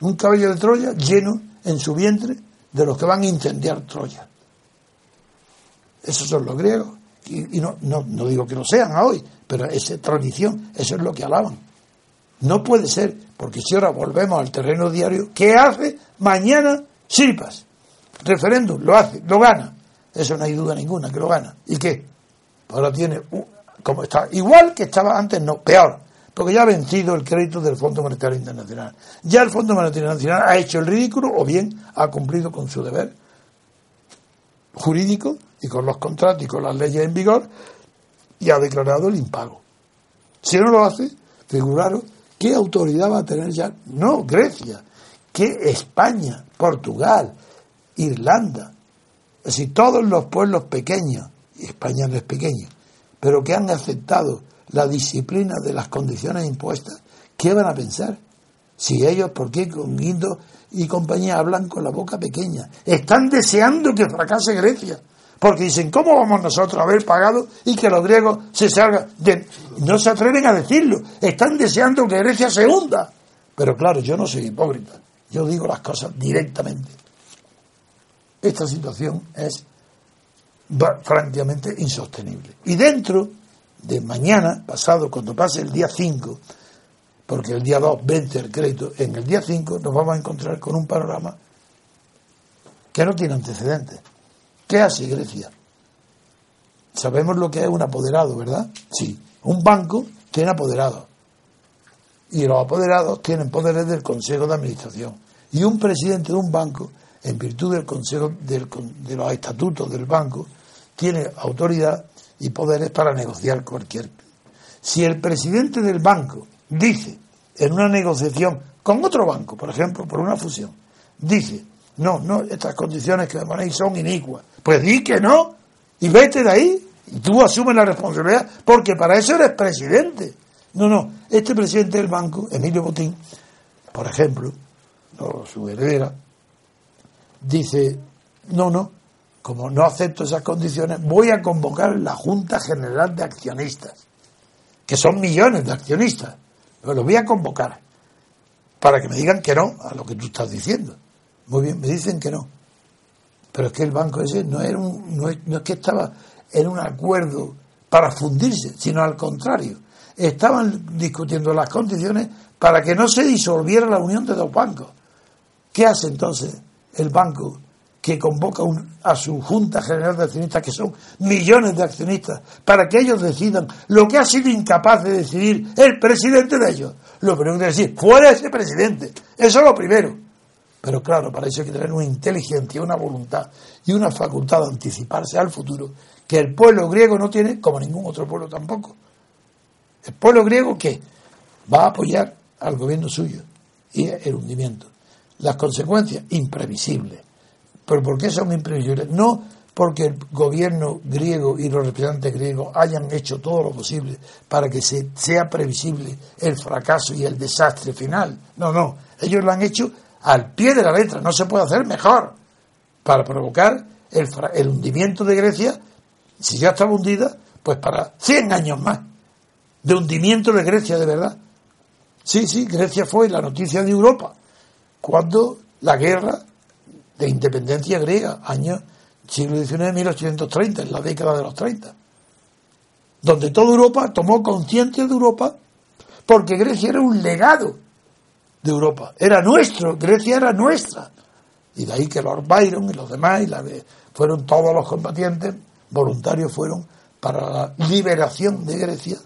Un caballo de Troya lleno en su vientre de los que van a incendiar Troya. Esos son los griegos. Y, no, no, no, digo que lo sean hoy, pero esa tradición, eso es lo que alaban. No puede ser, porque si ahora volvemos al terreno diario, ¿qué hace mañana Sirpas? Referéndum, lo hace, lo gana. Eso no hay duda ninguna que lo gana. ¿Y qué? Ahora tiene, como está, igual que estaba antes, no, peor porque ya ha vencido el crédito del Fondo Monetario Internacional. Ya el Fondo Monetario Internacional ha hecho el ridículo o bien ha cumplido con su deber jurídico y con los contratos y con las leyes en vigor y ha declarado el impago. Si no lo hace, figuraros qué autoridad va a tener ya, no Grecia, que España, Portugal, Irlanda, es decir, todos los pueblos pequeños, España no es pequeño, pero que han aceptado la disciplina de las condiciones impuestas, ¿qué van a pensar? Si ellos, ¿por qué con Guindo y compañía hablan con la boca pequeña? Están deseando que fracase Grecia. Porque dicen, ¿cómo vamos nosotros a haber pagado y que los griegos se salgan? De... No se atreven a decirlo. Están deseando que Grecia se hunda. Pero claro, yo no soy hipócrita. Yo digo las cosas directamente. Esta situación es francamente insostenible. Y dentro de mañana, pasado, cuando pase el día 5, porque el día 2 vence el crédito, en el día 5 nos vamos a encontrar con un panorama que no tiene antecedentes. ¿Qué hace Grecia? Sabemos lo que es un apoderado, ¿verdad? Sí. Un banco tiene apoderados. Y los apoderados tienen poderes del Consejo de Administración. Y un presidente de un banco, en virtud del Consejo de los estatutos del banco, tiene autoridad y poderes para negociar cualquier. Si el presidente del banco dice en una negociación con otro banco, por ejemplo, por una fusión, dice, no, no, estas condiciones que me ponéis son inicuas, pues di que no y vete de ahí y tú asumes la responsabilidad porque para eso eres presidente. No, no, este presidente del banco, Emilio Botín, por ejemplo, su heredera, dice, no, no, como no acepto esas condiciones, voy a convocar la Junta General de Accionistas, que son millones de accionistas, pero los voy a convocar para que me digan que no a lo que tú estás diciendo. Muy bien, me dicen que no. Pero es que el banco ese no, era un, no, es, que estaba en un acuerdo para fundirse, sino al contrario. Estaban discutiendo las condiciones para que no se disolviera la unión de dos bancos. ¿Qué hace entonces el banco que convoca a su Junta General de Accionistas, que son millones de accionistas, para que ellos decidan lo que ha sido incapaz de decidir el presidente de ellos. Lo primero que decir, fuera ese presidente. Eso es lo primero. Pero claro, para eso hay que tener una inteligencia, una voluntad y una facultad de anticiparse al futuro que el pueblo griego no tiene, como ningún otro pueblo tampoco. El pueblo griego que va a apoyar al gobierno suyo y el hundimiento. Las consecuencias imprevisibles ¿Pero por qué son imprevisibles? No porque el gobierno griego y los representantes griegos hayan hecho todo lo posible para que se, sea previsible el fracaso y el desastre final. No, no. Ellos lo han hecho al pie de la letra. No se puede hacer mejor para provocar el, hundimiento de Grecia. Si ya estaba hundida, pues para 100 años más de hundimiento de Grecia de verdad. Sí, sí, Grecia fue la noticia de Europa cuando la guerra de independencia griega, año siglo XIX, 1830, en la década de los 30, donde toda Europa tomó conciencia de Europa porque Grecia era un legado de Europa, era nuestro, Grecia era nuestra. Y de ahí que Lord Byron y los demás, y la fueron todos los combatientes voluntarios, fueron para la liberación de Grecia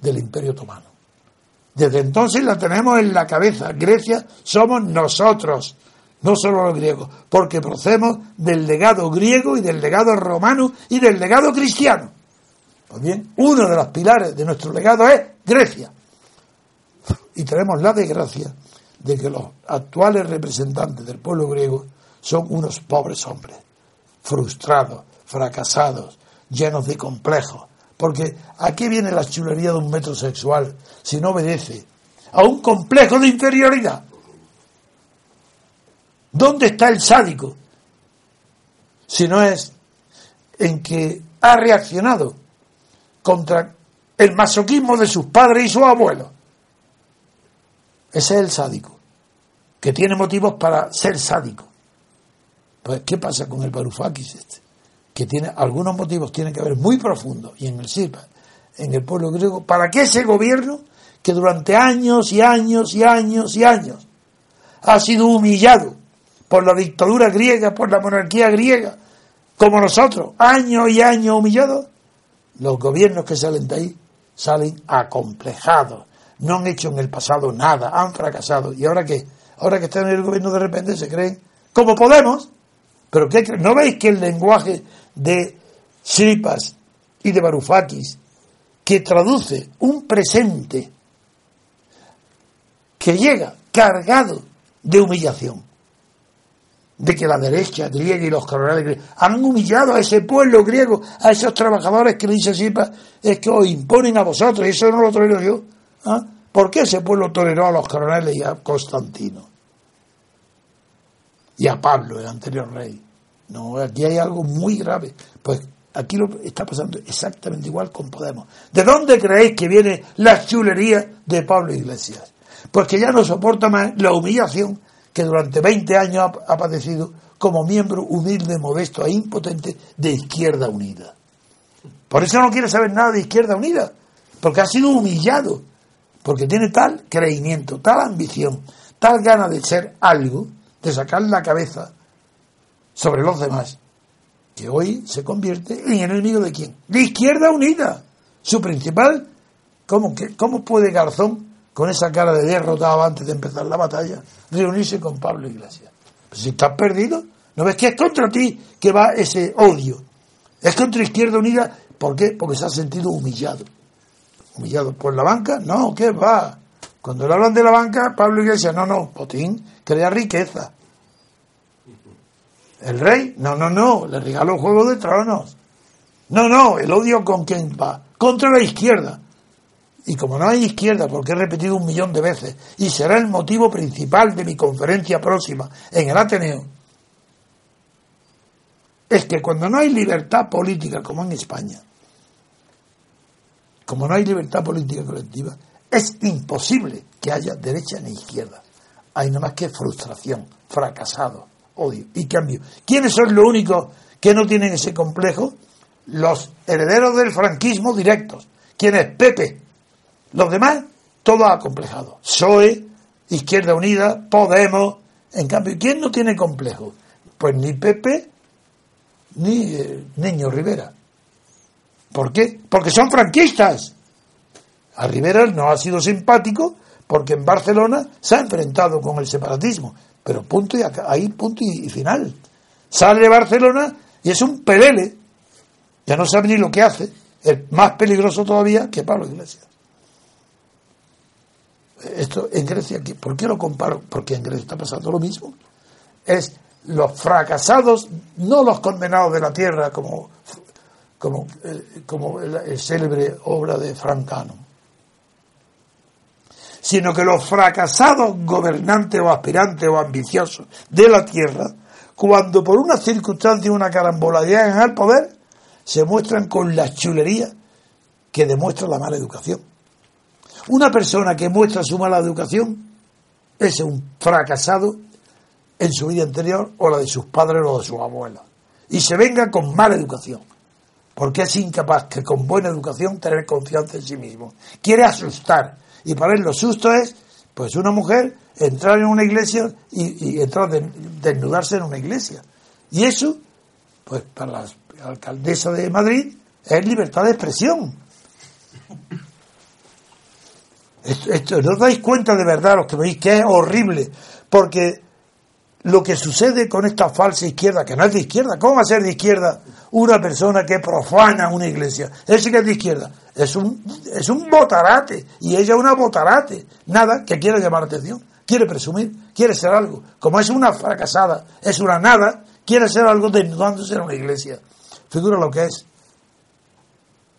del Imperio Otomano. Desde entonces la tenemos en la cabeza. Grecia somos nosotros no solo los griegos, porque procedemos del legado griego y del legado romano y del legado cristiano. Pues bien, uno de los pilares de nuestro legado es Grecia. Y tenemos la desgracia de que los actuales representantes del pueblo griego son unos pobres hombres, frustrados, fracasados, llenos de complejos. Porque ¿a qué viene la chulería de un metrosexual si no obedece a un complejo de inferioridad? ¿Dónde está el sádico? Si no es en que ha reaccionado contra el masoquismo de sus padres y sus abuelos. Ese es el sádico, que tiene motivos para ser sádico. Pues, ¿qué pasa con el Barufakis este? Que tiene algunos motivos, tienen que haber muy profundos, y en el Silva, en el pueblo griego, para que ese gobierno, que durante años y años y años y años ha sido humillado por la dictadura griega, por la monarquía griega, como nosotros, años y años humillados, los gobiernos que salen de ahí salen acomplejados, no han hecho en el pasado nada, han fracasado. ¿Y ahora qué? Ahora que están en el gobierno de repente se creen como podemos. ¿Pero qué ¿No veis que el lenguaje de Sripas y de Varoufakis que traduce un presente que llega cargado de humillación, de que la derecha griega y los griegos han humillado a ese pueblo griego, a esos trabajadores que le dice Sipa, es que os imponen a vosotros, y eso no lo tolero yo. ¿Ah? ¿Por qué ese pueblo toleró a los coroneles y a Constantino? Y a Pablo, el anterior rey. No, aquí hay algo muy grave. Pues aquí lo está pasando exactamente igual con Podemos. ¿De dónde creéis que viene la chulería de Pablo Iglesias? Pues que ya no soporta más la humillación que durante 20 años ha, padecido como miembro humilde, modesto e impotente de Izquierda Unida. Por eso no quiere saber nada de Izquierda Unida, porque ha sido humillado, porque tiene tal creimiento, tal ambición, tal gana de ser algo, de sacar la cabeza sobre los demás, que hoy se convierte en enemigo de quién? De Izquierda Unida. Su principal, ¿cómo, cómo puede Garzón, con esa cara de derrotado antes de empezar la batalla, reunirse con Pablo Iglesias? Pues si estás perdido, ¿no ves que es contra ti que va ese odio? Es contra Izquierda Unida, ¿por qué? Porque se ha sentido humillado. ¿Humillado por la banca? No, ¿qué va? Cuando le hablan de la banca, Pablo Iglesias, no, no, Potín crea riqueza. ¿El rey? No, no, no, le regaló Juego de Tronos. No, no, el odio con quién va. Contra la izquierda. Y como no hay izquierda, porque he repetido un millón de veces, y será el motivo principal de mi conferencia próxima en el Ateneo, es que cuando no hay libertad política, como en España, como no hay libertad política colectiva, es imposible que haya derecha ni izquierda. Hay nada más que frustración, fracasado, odio y cambio. ¿Quiénes son los únicos que no tienen ese complejo? Los herederos del franquismo directos. ¿Quién es? Pepe. Los demás, todo acomplejado. PSOE, Izquierda Unida, Podemos. En cambio, ¿quién no tiene complejo? Pues ni Pepe ni eh, Niño Rivera. ¿Por qué? Porque son franquistas. A Rivera no ha sido simpático porque en Barcelona se ha enfrentado con el separatismo. Pero punto y ahí punto y, final. Sale de Barcelona y es un pelele. Ya no sabe ni lo que hace. Es más peligroso todavía que Pablo Iglesias. Esto en Grecia, ¿por qué lo comparo? Porque en Grecia está pasando lo mismo. Es los fracasados, no los condenados de la tierra, como, como, eh, como el, célebre obra de Francano sino que los fracasados gobernantes o aspirantes o ambiciosos de la tierra, cuando por una circunstancia, una carambola llegan al poder, se muestran con la chulería que demuestra la mala educación. Una persona que muestra su mala educación es un fracasado en su vida anterior o la de sus padres o de sus abuelos. Y se venga con mala educación, porque es incapaz que con buena educación tener confianza en sí mismo. Quiere asustar, y para él lo susto es, pues una mujer entrar en una iglesia y, entrar, de, desnudarse en una iglesia. Y eso, pues para la alcaldesa de Madrid, es libertad de expresión. Esto, ¿No os dais cuenta de verdad, los que veis, que es horrible? Porque lo que sucede con esta falsa izquierda, que no es de izquierda, ¿cómo va a ser de izquierda una persona que profana una iglesia? Ese que es de izquierda es un, es un botarate y ella una botarate. Nada que quiere llamar la atención, quiere presumir, quiere ser algo. Como es una fracasada, es una nada, quiere ser algo desnudándose en una iglesia. Figura lo que es.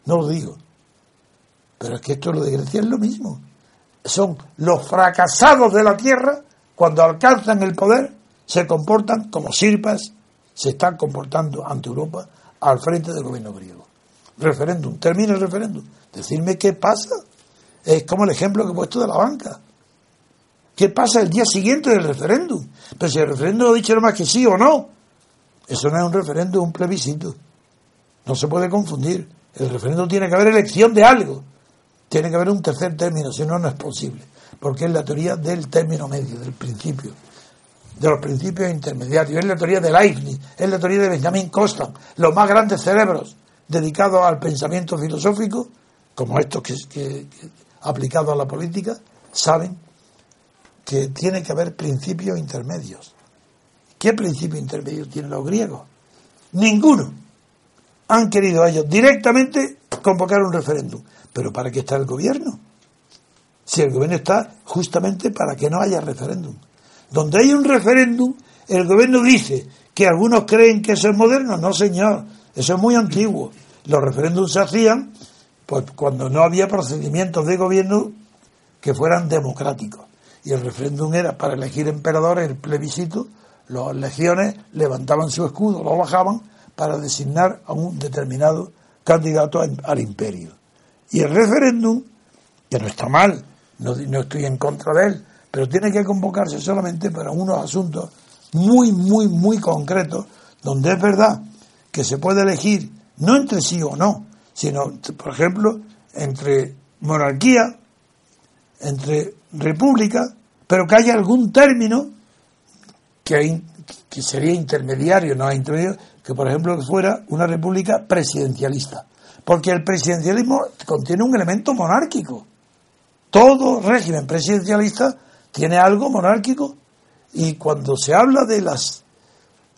No lo digo. Pero es que esto lo de Grecia es lo mismo. Son los fracasados de la tierra cuando alcanzan el poder se comportan como sirpas, se están comportando ante Europa al frente del gobierno griego. Referéndum, termina el referéndum. Decirme qué pasa. Es como el ejemplo que he puesto de la banca. ¿Qué pasa el día siguiente del referéndum? Pero si el referéndum ha dicho más que sí o no, eso no es un referéndum, es un plebiscito. No se puede confundir. El referéndum tiene que haber elección de algo. Tiene que haber un tercer término, si no, no es posible. Porque es la teoría del término medio, del principio de los principios intermediarios. Es la teoría de Leibniz, es la teoría de Benjamin Constant. Los más grandes cerebros dedicados al pensamiento filosófico, como estos que, que, aplicados a la política, saben que tiene que haber principios intermedios. ¿Qué principios intermedios tienen los griegos? Ninguno. Han querido ellos directamente convocar un referéndum. Pero ¿para qué está el gobierno? Si el gobierno está justamente para que no haya referéndum. Donde hay un referéndum, el gobierno dice que algunos creen que eso es moderno. No, señor, eso es muy antiguo. Los referéndums se hacían pues, cuando no había procedimientos de gobierno que fueran democráticos. Y el referéndum era para elegir emperadores, el plebiscito, las legiones levantaban su escudo, lo bajaban para designar a un determinado candidato al imperio. Y el referéndum, que no está mal, no, no estoy en contra de él, pero tiene que convocarse solamente para unos asuntos muy, muy, muy concretos, donde es verdad que se puede elegir, no entre sí o no, sino, por ejemplo, entre monarquía, entre república, pero que haya algún término que, que sería intermediario, no intermediario, que por ejemplo fuera una república presidencialista. Porque el presidencialismo contiene un elemento monárquico. Todo régimen presidencialista tiene algo monárquico y cuando se habla de las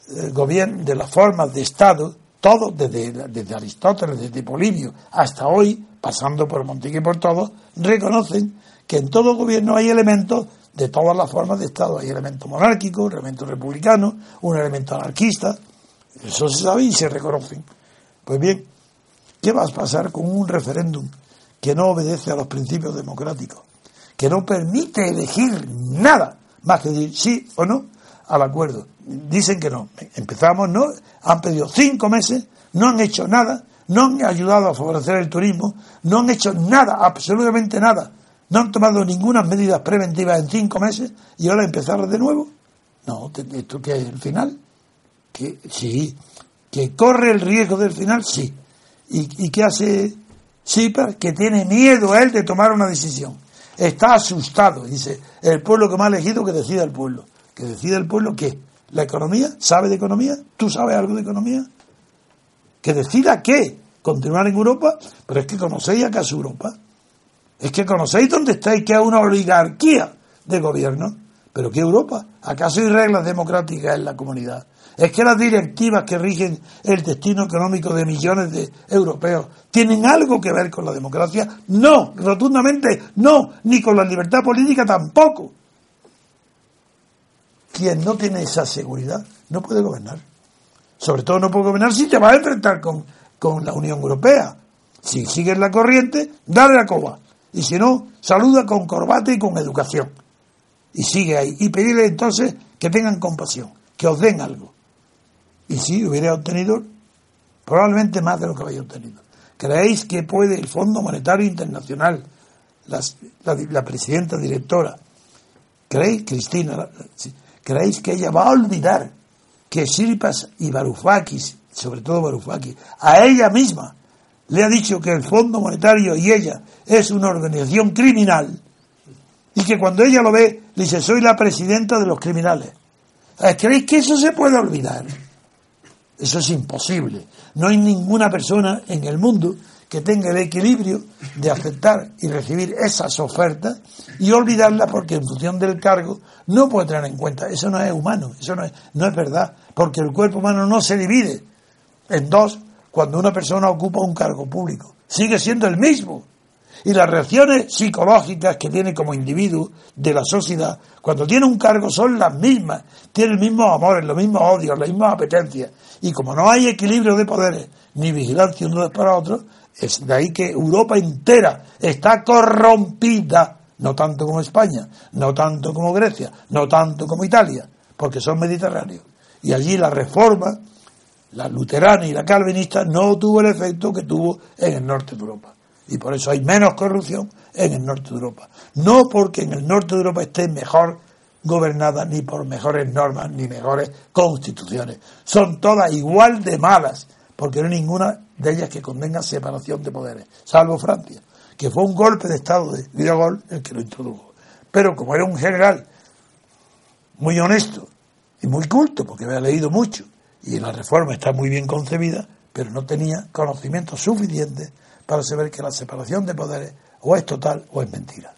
eh, de las formas de Estado, todo desde, desde Aristóteles, desde Polibio hasta hoy, pasando por Monteque y por todos, reconocen que en todo gobierno hay elementos de todas las formas de Estado. Hay elementos monárquicos, elementos republicanos, un elemento anarquista. Eso se sabe y se reconocen. Pues bien, ¿qué va a pasar con un referéndum que no obedece a los principios democráticos? Que no permite elegir nada más que decir sí o no al acuerdo. Dicen que no. Empezamos, ¿no? Han pedido cinco meses, no han hecho nada, no han ayudado a favorecer el turismo, no han hecho nada, absolutamente nada no han tomado ninguna medidas preventivas en cinco meses y ahora empezar de nuevo. No, ¿esto qué es el final? Que sí, que corre el riesgo del final, sí. ¿Y, qué hace Sipar? Que tiene miedo él de tomar una decisión. Está asustado. Dice, el pueblo que me ha elegido que decida el pueblo. ¿Que decida el pueblo qué? ¿La economía? ¿Sabe de economía? ¿Tú sabes algo de economía? ¿Que decida qué? ¿Continuar en Europa? Pero es que conocéis acaso Europa. Es que conocéis dónde estáis, que es una oligarquía de gobierno. ¿Pero qué Europa? ¿Acaso hay reglas democráticas en la comunidad? ¿Es que las directivas que rigen el destino económico de millones de europeos tienen algo que ver con la democracia? No, rotundamente no, ni con la libertad política tampoco. Quien no tiene esa seguridad no puede gobernar. Sobre todo no puede gobernar si te vas a enfrentar con, con la Unión Europea. Si sigues la corriente, dale la coba. Y si no, saluda con corbata y con educación. Y sigue ahí. Y pedirle entonces que tengan compasión, que os den algo. Y si hubiera obtenido probablemente más de lo que habéis obtenido. ¿Creéis que puede el Fondo Monetario Internacional, la, presidenta directora, ¿creéis, Cristina, creéis que ella va a olvidar que Sirpas y Varoufakis, sobre todo Varoufakis, a ella misma le ha dicho que el Fondo Monetario y ella es una organización criminal y que cuando ella lo ve le dice soy la presidenta de los criminales. ¿Creéis que eso se puede olvidar? Eso es imposible. No hay ninguna persona en el mundo que tenga el equilibrio de aceptar y recibir esas ofertas y olvidarlas porque en función del cargo no puede tener en cuenta. Eso no es humano, eso no es, no es verdad, porque el cuerpo humano no se divide en dos cuando una persona ocupa un cargo público. Sigue siendo el mismo. Y las reacciones psicológicas que tiene como individuo de la sociedad, cuando tiene un cargo, son las mismas. Tiene los mismos amores, los mismos odios, las mismas apetencias. Y como no hay equilibrio de poderes, ni vigilancia uno para otro, es de ahí que Europa entera está corrompida. No tanto como España, no tanto como Grecia, no tanto como Italia, porque son mediterráneos. Y allí la reforma la luterana y la calvinista no tuvo el efecto que tuvo en el norte de Europa. Y por eso hay menos corrupción en el norte de Europa. No porque en el norte de Europa esté mejor gobernada, ni por mejores normas, ni mejores constituciones. Son todas igual de malas, porque no hay ninguna de ellas que contenga separación de poderes, salvo Francia, que fue un golpe de Estado de Vidal el que lo introdujo. Pero como era un general muy honesto y muy culto, porque había leído mucho, y la reforma está muy bien concebida, pero no tenía conocimiento suficiente para saber que la separación de poderes o es total o es mentira.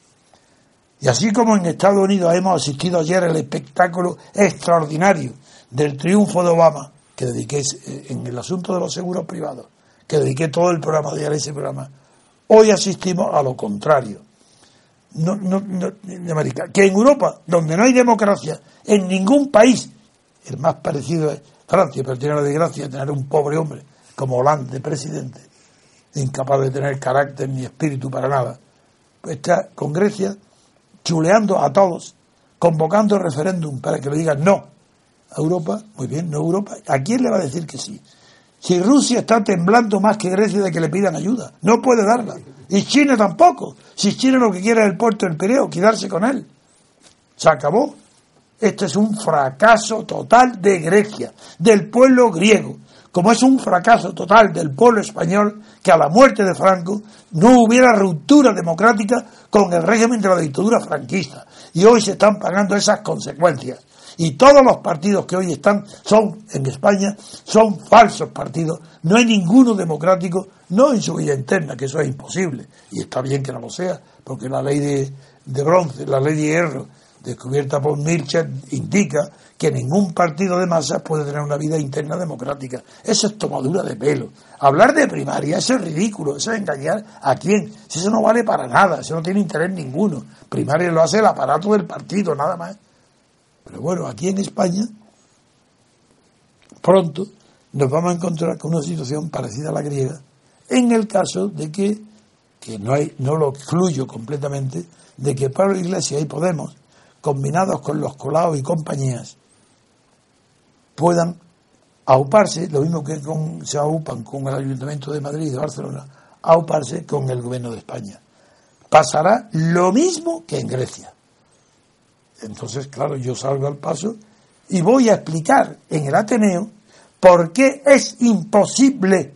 Y así como en Estados Unidos hemos asistido ayer al espectáculo extraordinario del triunfo de Obama, que dediqué eh, en el asunto de los seguros privados, que dediqué todo el programa de ese programa. Hoy asistimos a lo contrario. No, no, no. Que en Europa, donde no hay democracia, en ningún país, el más parecido es Francia, pero tiene la desgracia de tener un pobre hombre como Hollande de presidente, incapaz de tener carácter ni espíritu para nada, está con Grecia chuleando a todos, convocando referéndum para que le digan no a Europa, muy bien, no a Europa, ¿a quién le va a decir que sí? Si Rusia está temblando más que Grecia de que le pidan ayuda, no puede darla. Y China tampoco. Si China lo que quiere es el puerto del Pireo, quedarse con él. Se acabó. Este es un fracaso total de Grecia, del pueblo griego, como es un fracaso total del pueblo español que a la muerte de Franco no hubiera ruptura democrática con el régimen de la dictadura franquista. Y hoy se están pagando esas consecuencias. Y todos los partidos que hoy están son en España son falsos partidos. No hay ninguno democrático, no en su vida interna, que eso es imposible. Y está bien que no lo sea, porque la ley de, de bronce, la ley de hierro, descubierta por Mircea, indica que ningún partido de masas puede tener una vida interna democrática. Eso es tomadura de pelo. Hablar de primaria, eso es ridículo, eso es engañar a quién. Si eso no vale para nada, eso no tiene interés ninguno. Primaria lo hace el aparato del partido, nada más. Pero bueno, aquí en España, pronto nos vamos a encontrar con una situación parecida a la griega, en el caso de que, que no, hay, no lo excluyo completamente, de que Pablo Iglesias y Podemos combinados con los colados y compañías, puedan auparse, lo mismo que con, se aupan con el Ayuntamiento de Madrid y de Barcelona, auparse con el gobierno de España. Pasará lo mismo que en Grecia. Entonces, claro, yo salgo al paso y voy a explicar en el Ateneo por qué es imposible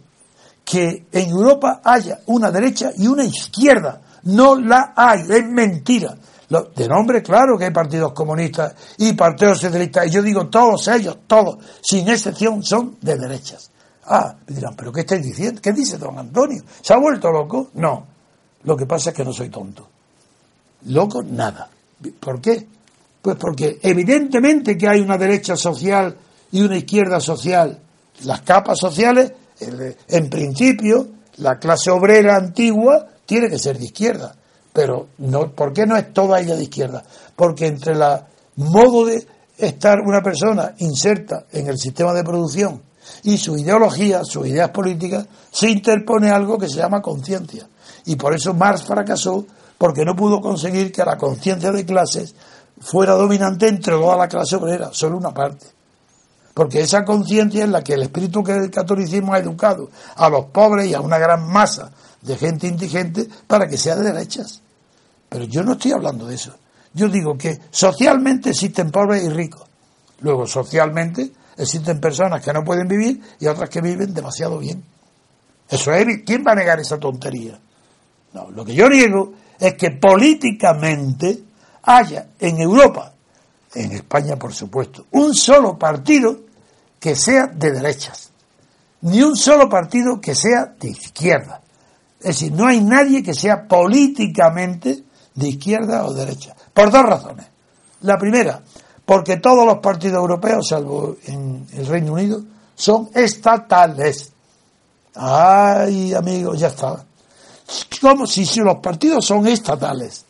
que en Europa haya una derecha y una izquierda. No la hay, es mentira de nombre, claro que hay partidos comunistas y partidos socialistas, y yo digo todos ellos, todos, sin excepción, son de derechas. Ah, me dirán, ¿pero qué estáis diciendo? ¿Qué dice don Antonio? ¿Se ha vuelto loco? No. Lo que pasa es que no soy tonto. Loco, nada. ¿Por qué? Pues porque evidentemente que hay una derecha social y una izquierda social. Las capas sociales, en principio, la clase obrera antigua tiene que ser de izquierda pero no, ¿por qué no es toda ella de izquierda? Porque entre el modo de estar una persona inserta en el sistema de producción y su ideología, sus ideas políticas, se interpone algo que se llama conciencia. Y por eso Marx fracasó, porque no pudo conseguir que la conciencia de clases fuera dominante entre toda la clase obrera, solo una parte. Porque esa conciencia es la que el espíritu que el catolicismo ha educado a los pobres y a una gran masa de gente indigente para que sea de derechas. Pero yo no estoy hablando de eso. Yo digo que socialmente existen pobres y ricos. Luego, socialmente existen personas que no pueden vivir y otras que viven demasiado bien. Eso es, ¿quién va a negar esa tontería? No, lo que yo niego es que políticamente haya en Europa, en España por supuesto, un solo partido que sea de derechas, ni un solo partido que sea de izquierda. Es decir, no hay nadie que sea políticamente de izquierda o derecha. Por dos razones. La primera, porque todos los partidos europeos, salvo en el Reino Unido, son estatales. Ay, amigos, ya está. ¿Cómo si, si los partidos son estatales?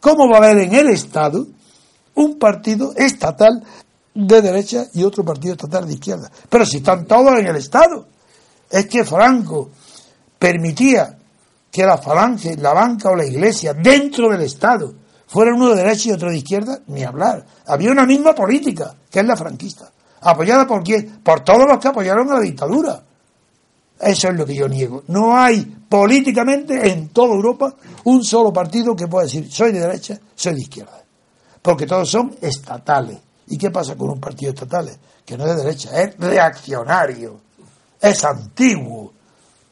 ¿Cómo va a haber en el Estado un partido estatal de derecha y otro partido estatal de izquierda? Pero si están todos en el Estado. Es que Franco permitía que la falange, la banca o la iglesia dentro del Estado fuera uno de derecha y otro de izquierda, ni hablar. Había una misma política, que es la franquista. ¿Apoyada por quién? Por todos los que apoyaron a la dictadura. Eso es lo que yo niego. No hay políticamente en toda Europa un solo partido que pueda decir soy de derecha, soy de izquierda. Porque todos son estatales. ¿Y qué pasa con un partido estatal? Que no es de derecha, es reaccionario, es antiguo,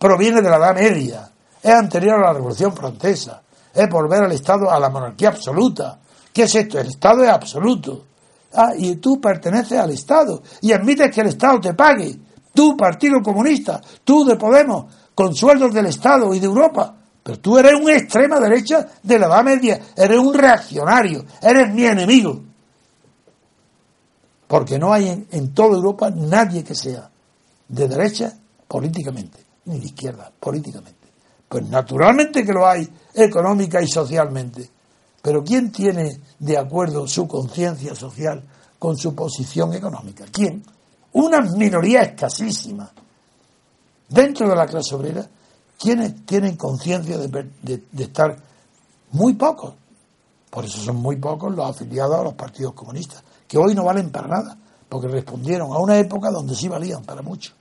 proviene de la Edad Media, es anterior a la Revolución Francesa, es volver al Estado, a la monarquía absoluta. ¿Qué es esto? El Estado es absoluto. Ah, y tú perteneces al Estado y admites que el Estado te pague. Tú, Partido Comunista, tú de Podemos, con sueldos del Estado y de Europa. Pero tú eres un extrema derecha de la Edad Media, eres un reaccionario, eres mi enemigo. Porque no hay en, en toda Europa nadie que sea de derecha políticamente, ni de izquierda, políticamente. Pues naturalmente que lo hay, económica y socialmente. Pero ¿quién tiene de acuerdo su conciencia social con su posición económica? ¿Quién? Una minoría escasísima. Dentro de la clase obrera, ¿quiénes tienen conciencia de, de estar muy pocos? Por eso son muy pocos los afiliados a los partidos comunistas, que hoy no valen para nada, porque respondieron a una época donde sí valían para mucho.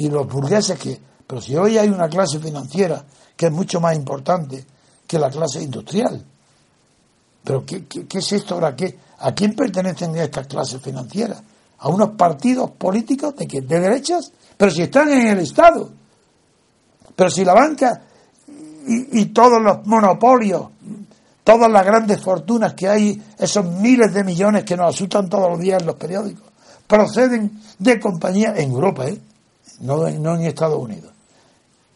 Y los burgueses que, pero si hoy hay una clase financiera que es mucho más importante que la clase industrial. Pero ¿qué, es esto ahora? ¿Qué? ¿A quién pertenecen estas clases financieras? ¿A unos partidos políticos de, que, de derechas? Pero si están en el Estado. Pero si la banca y, y todos los monopolios, todas las grandes fortunas que hay, esos miles de millones que nos asustan todos los días en los periódicos, proceden de compañías en Europa, ¿eh? No, en Estados Unidos,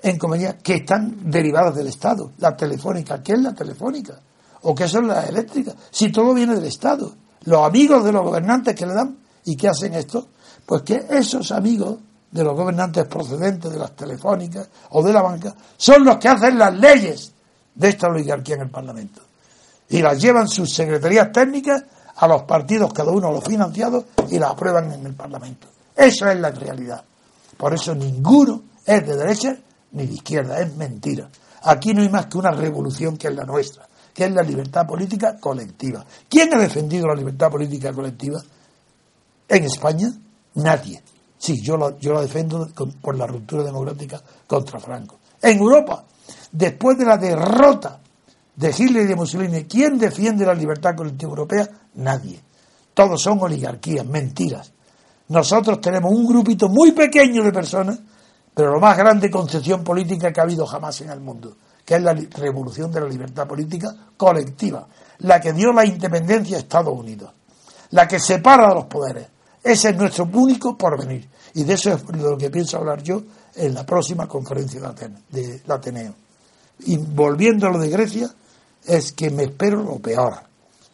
en compañías que están derivadas del Estado. La telefónica, ¿qué es la telefónica? ¿O qué son las eléctricas? Si todo viene del Estado. Los amigos de los gobernantes que le dan, ¿y qué hacen esto? Pues que esos amigos de los gobernantes procedentes de las telefónicas o de la banca son los que hacen las leyes de esta oligarquía en el Parlamento. Y las llevan sus secretarías técnicas a los partidos, cada uno los financiados, y las aprueban en el Parlamento. Esa es la realidad. Por eso ninguno es de derecha ni de izquierda, es mentira. Aquí no hay más que una revolución que es la nuestra, que es la libertad política colectiva. ¿Quién ha defendido la libertad política colectiva? En España, nadie. Sí, yo lo, yo lo defiendo por la ruptura democrática contra Franco. En Europa, después de la derrota de Hitler y de Mussolini, ¿quién defiende la libertad colectiva europea? Nadie. Todos son oligarquías, mentiras. Nosotros tenemos un grupito muy pequeño de personas, pero la más grande concepción política que ha habido jamás en el mundo, que es la revolución de la libertad política colectiva, la que dio la independencia a Estados Unidos, la que separa los poderes. Ese es nuestro único porvenir. Y de eso es de lo que pienso hablar yo en la próxima conferencia de, Ateneo. Y volviendo a lo de Grecia, es que me espero lo peor,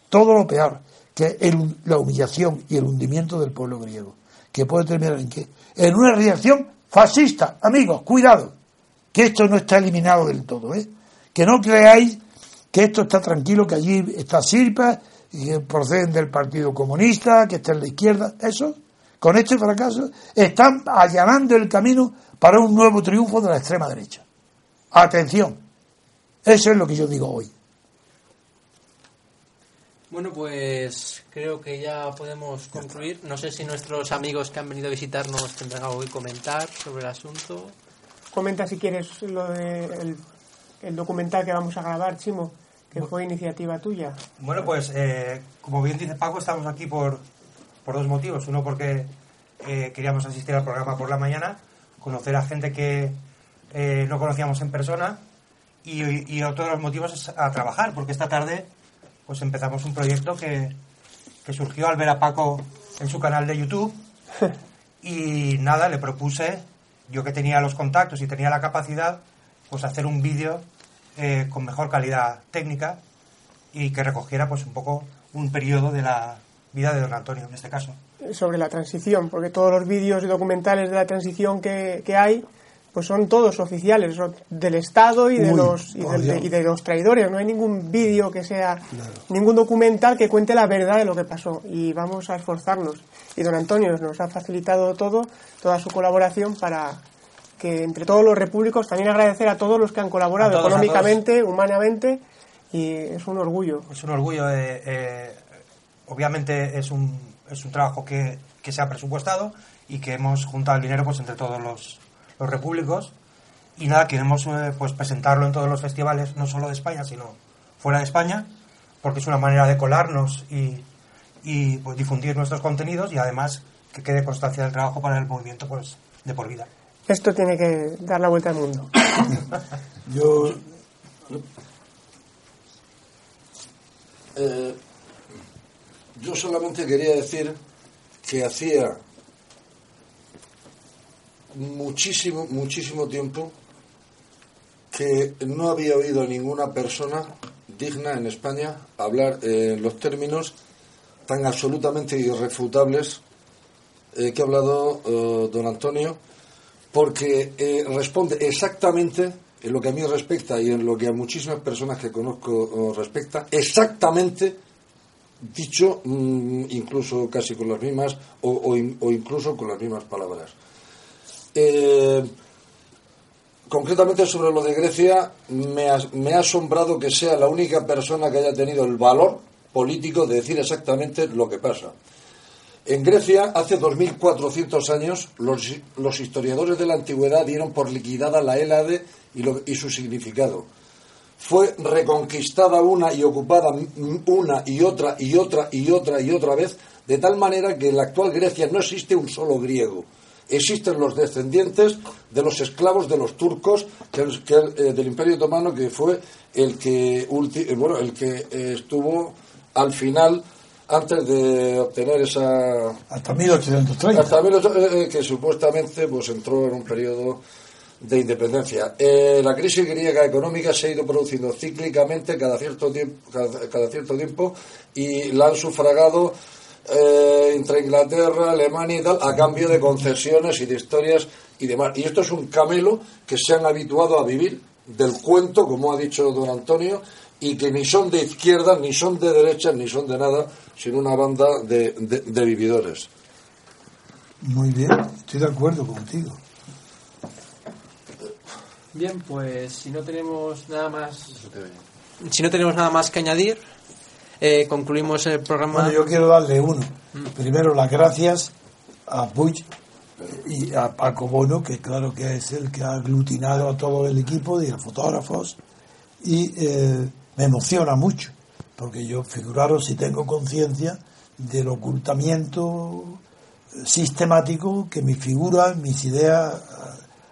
todo lo peor, que es la humillación y el hundimiento del pueblo griego que puede terminar en qué? En una reacción fascista. Amigos, cuidado, que esto no está eliminado del todo, ¿eh? Que no creáis que esto está tranquilo, que allí está Sirpa, que proceden del Partido Comunista, que está en la izquierda. Eso, con este fracaso, están allanando el camino para un nuevo triunfo de la extrema derecha. Atención, eso es lo que yo digo hoy. Bueno, pues creo que ya podemos concluir. No sé si nuestros amigos que han venido a visitarnos tendrán algo que comentar sobre el asunto. Comenta si quieres lo de el, documental que vamos a grabar, Chimo, que fue iniciativa tuya. Bueno, pues eh, como bien dice Paco, estamos aquí por, por dos motivos. Uno porque eh, queríamos asistir al programa por la mañana, conocer a gente que eh, no conocíamos en persona y, y otro de los motivos es a trabajar, porque esta tarde pues empezamos un proyecto que, surgió al ver a Paco en su canal de YouTube y nada, le propuse, yo que tenía los contactos y tenía la capacidad, pues hacer un vídeo eh, con mejor calidad técnica y que recogiera pues un poco un periodo de la vida de don Antonio en este caso. Sobre la transición, porque todos los vídeos y documentales de la transición que, que hay pues son todos oficiales del Estado y de los y, de los traidores. No hay ningún vídeo que sea ningún documental que cuente la verdad de lo que pasó y vamos a esforzarnos. Y don Antonio nos ha facilitado todo, toda su colaboración para que entre todos los repúblicos también agradecer a todos los que han colaborado económicamente, humanamente y es un orgullo. Es un orgullo. Eh, eh, obviamente es un es un trabajo que, que se ha presupuestado y que hemos juntado el dinero pues entre todos los los repúblicos y nada, queremos eh, pues presentarlo en todos los festivales, no solo de España, sino fuera de España, porque es una manera de colarnos y, y pues, difundir nuestros contenidos y además que quede constancia del trabajo para el movimiento pues, de por vida. Esto tiene que dar la vuelta al mundo. yo, eh, yo solamente quería decir que hacía muchísimo, muchísimo tiempo que no había oído a ninguna persona digna en España hablar en los términos tan absolutamente irrefutables eh, que ha hablado eh, don Antonio porque eh, responde exactamente en lo que a mí respecta y en lo que a muchísimas personas que conozco respecta, exactamente dicho mm, incluso casi con las mismas o, incluso con las mismas palabras. Eh, concretamente sobre lo de Grecia, me me ha asombrado que sea la única persona que haya tenido el valor político de decir exactamente lo que pasa. En Grecia, hace 2.400 años, los, historiadores de la antigüedad dieron por liquidada la Hélade y, su significado. Fue reconquistada una y ocupada una y otra y otra y otra y otra vez, de tal manera que en la actual Grecia no existe un solo griego. Existen los descendientes de los esclavos de los turcos eh, del Imperio Otomano, que fue el que, bueno, el que eh, estuvo al final antes de obtener esa... Hasta 1830. Hasta eh, que supuestamente pues entró en un periodo de independencia. Eh, la crisis griega económica se ha ido produciendo cíclicamente cada cierto tiempo, cada, cierto tiempo y la han sufragado eh, entre Inglaterra, Alemania y tal, a cambio de concesiones y de historias y demás. Y esto es un camelo que se han habituado a vivir del cuento, como ha dicho don Antonio, y que ni son de izquierda, ni son de derecha, ni son de nada, sino una banda de, de, vividores. Muy bien, estoy de acuerdo contigo. Bien, pues si no tenemos nada más, si no tenemos nada más que añadir, eh, concluimos el programa. Bueno, yo quiero darle uno. Mm. Primero las gracias a Puig y a Paco Bono, que claro que es el que ha aglutinado a todo el equipo y a fotógrafos y eh, me emociona mucho, porque yo, figuraros si tengo conciencia del ocultamiento sistemático que mi figura, mis ideas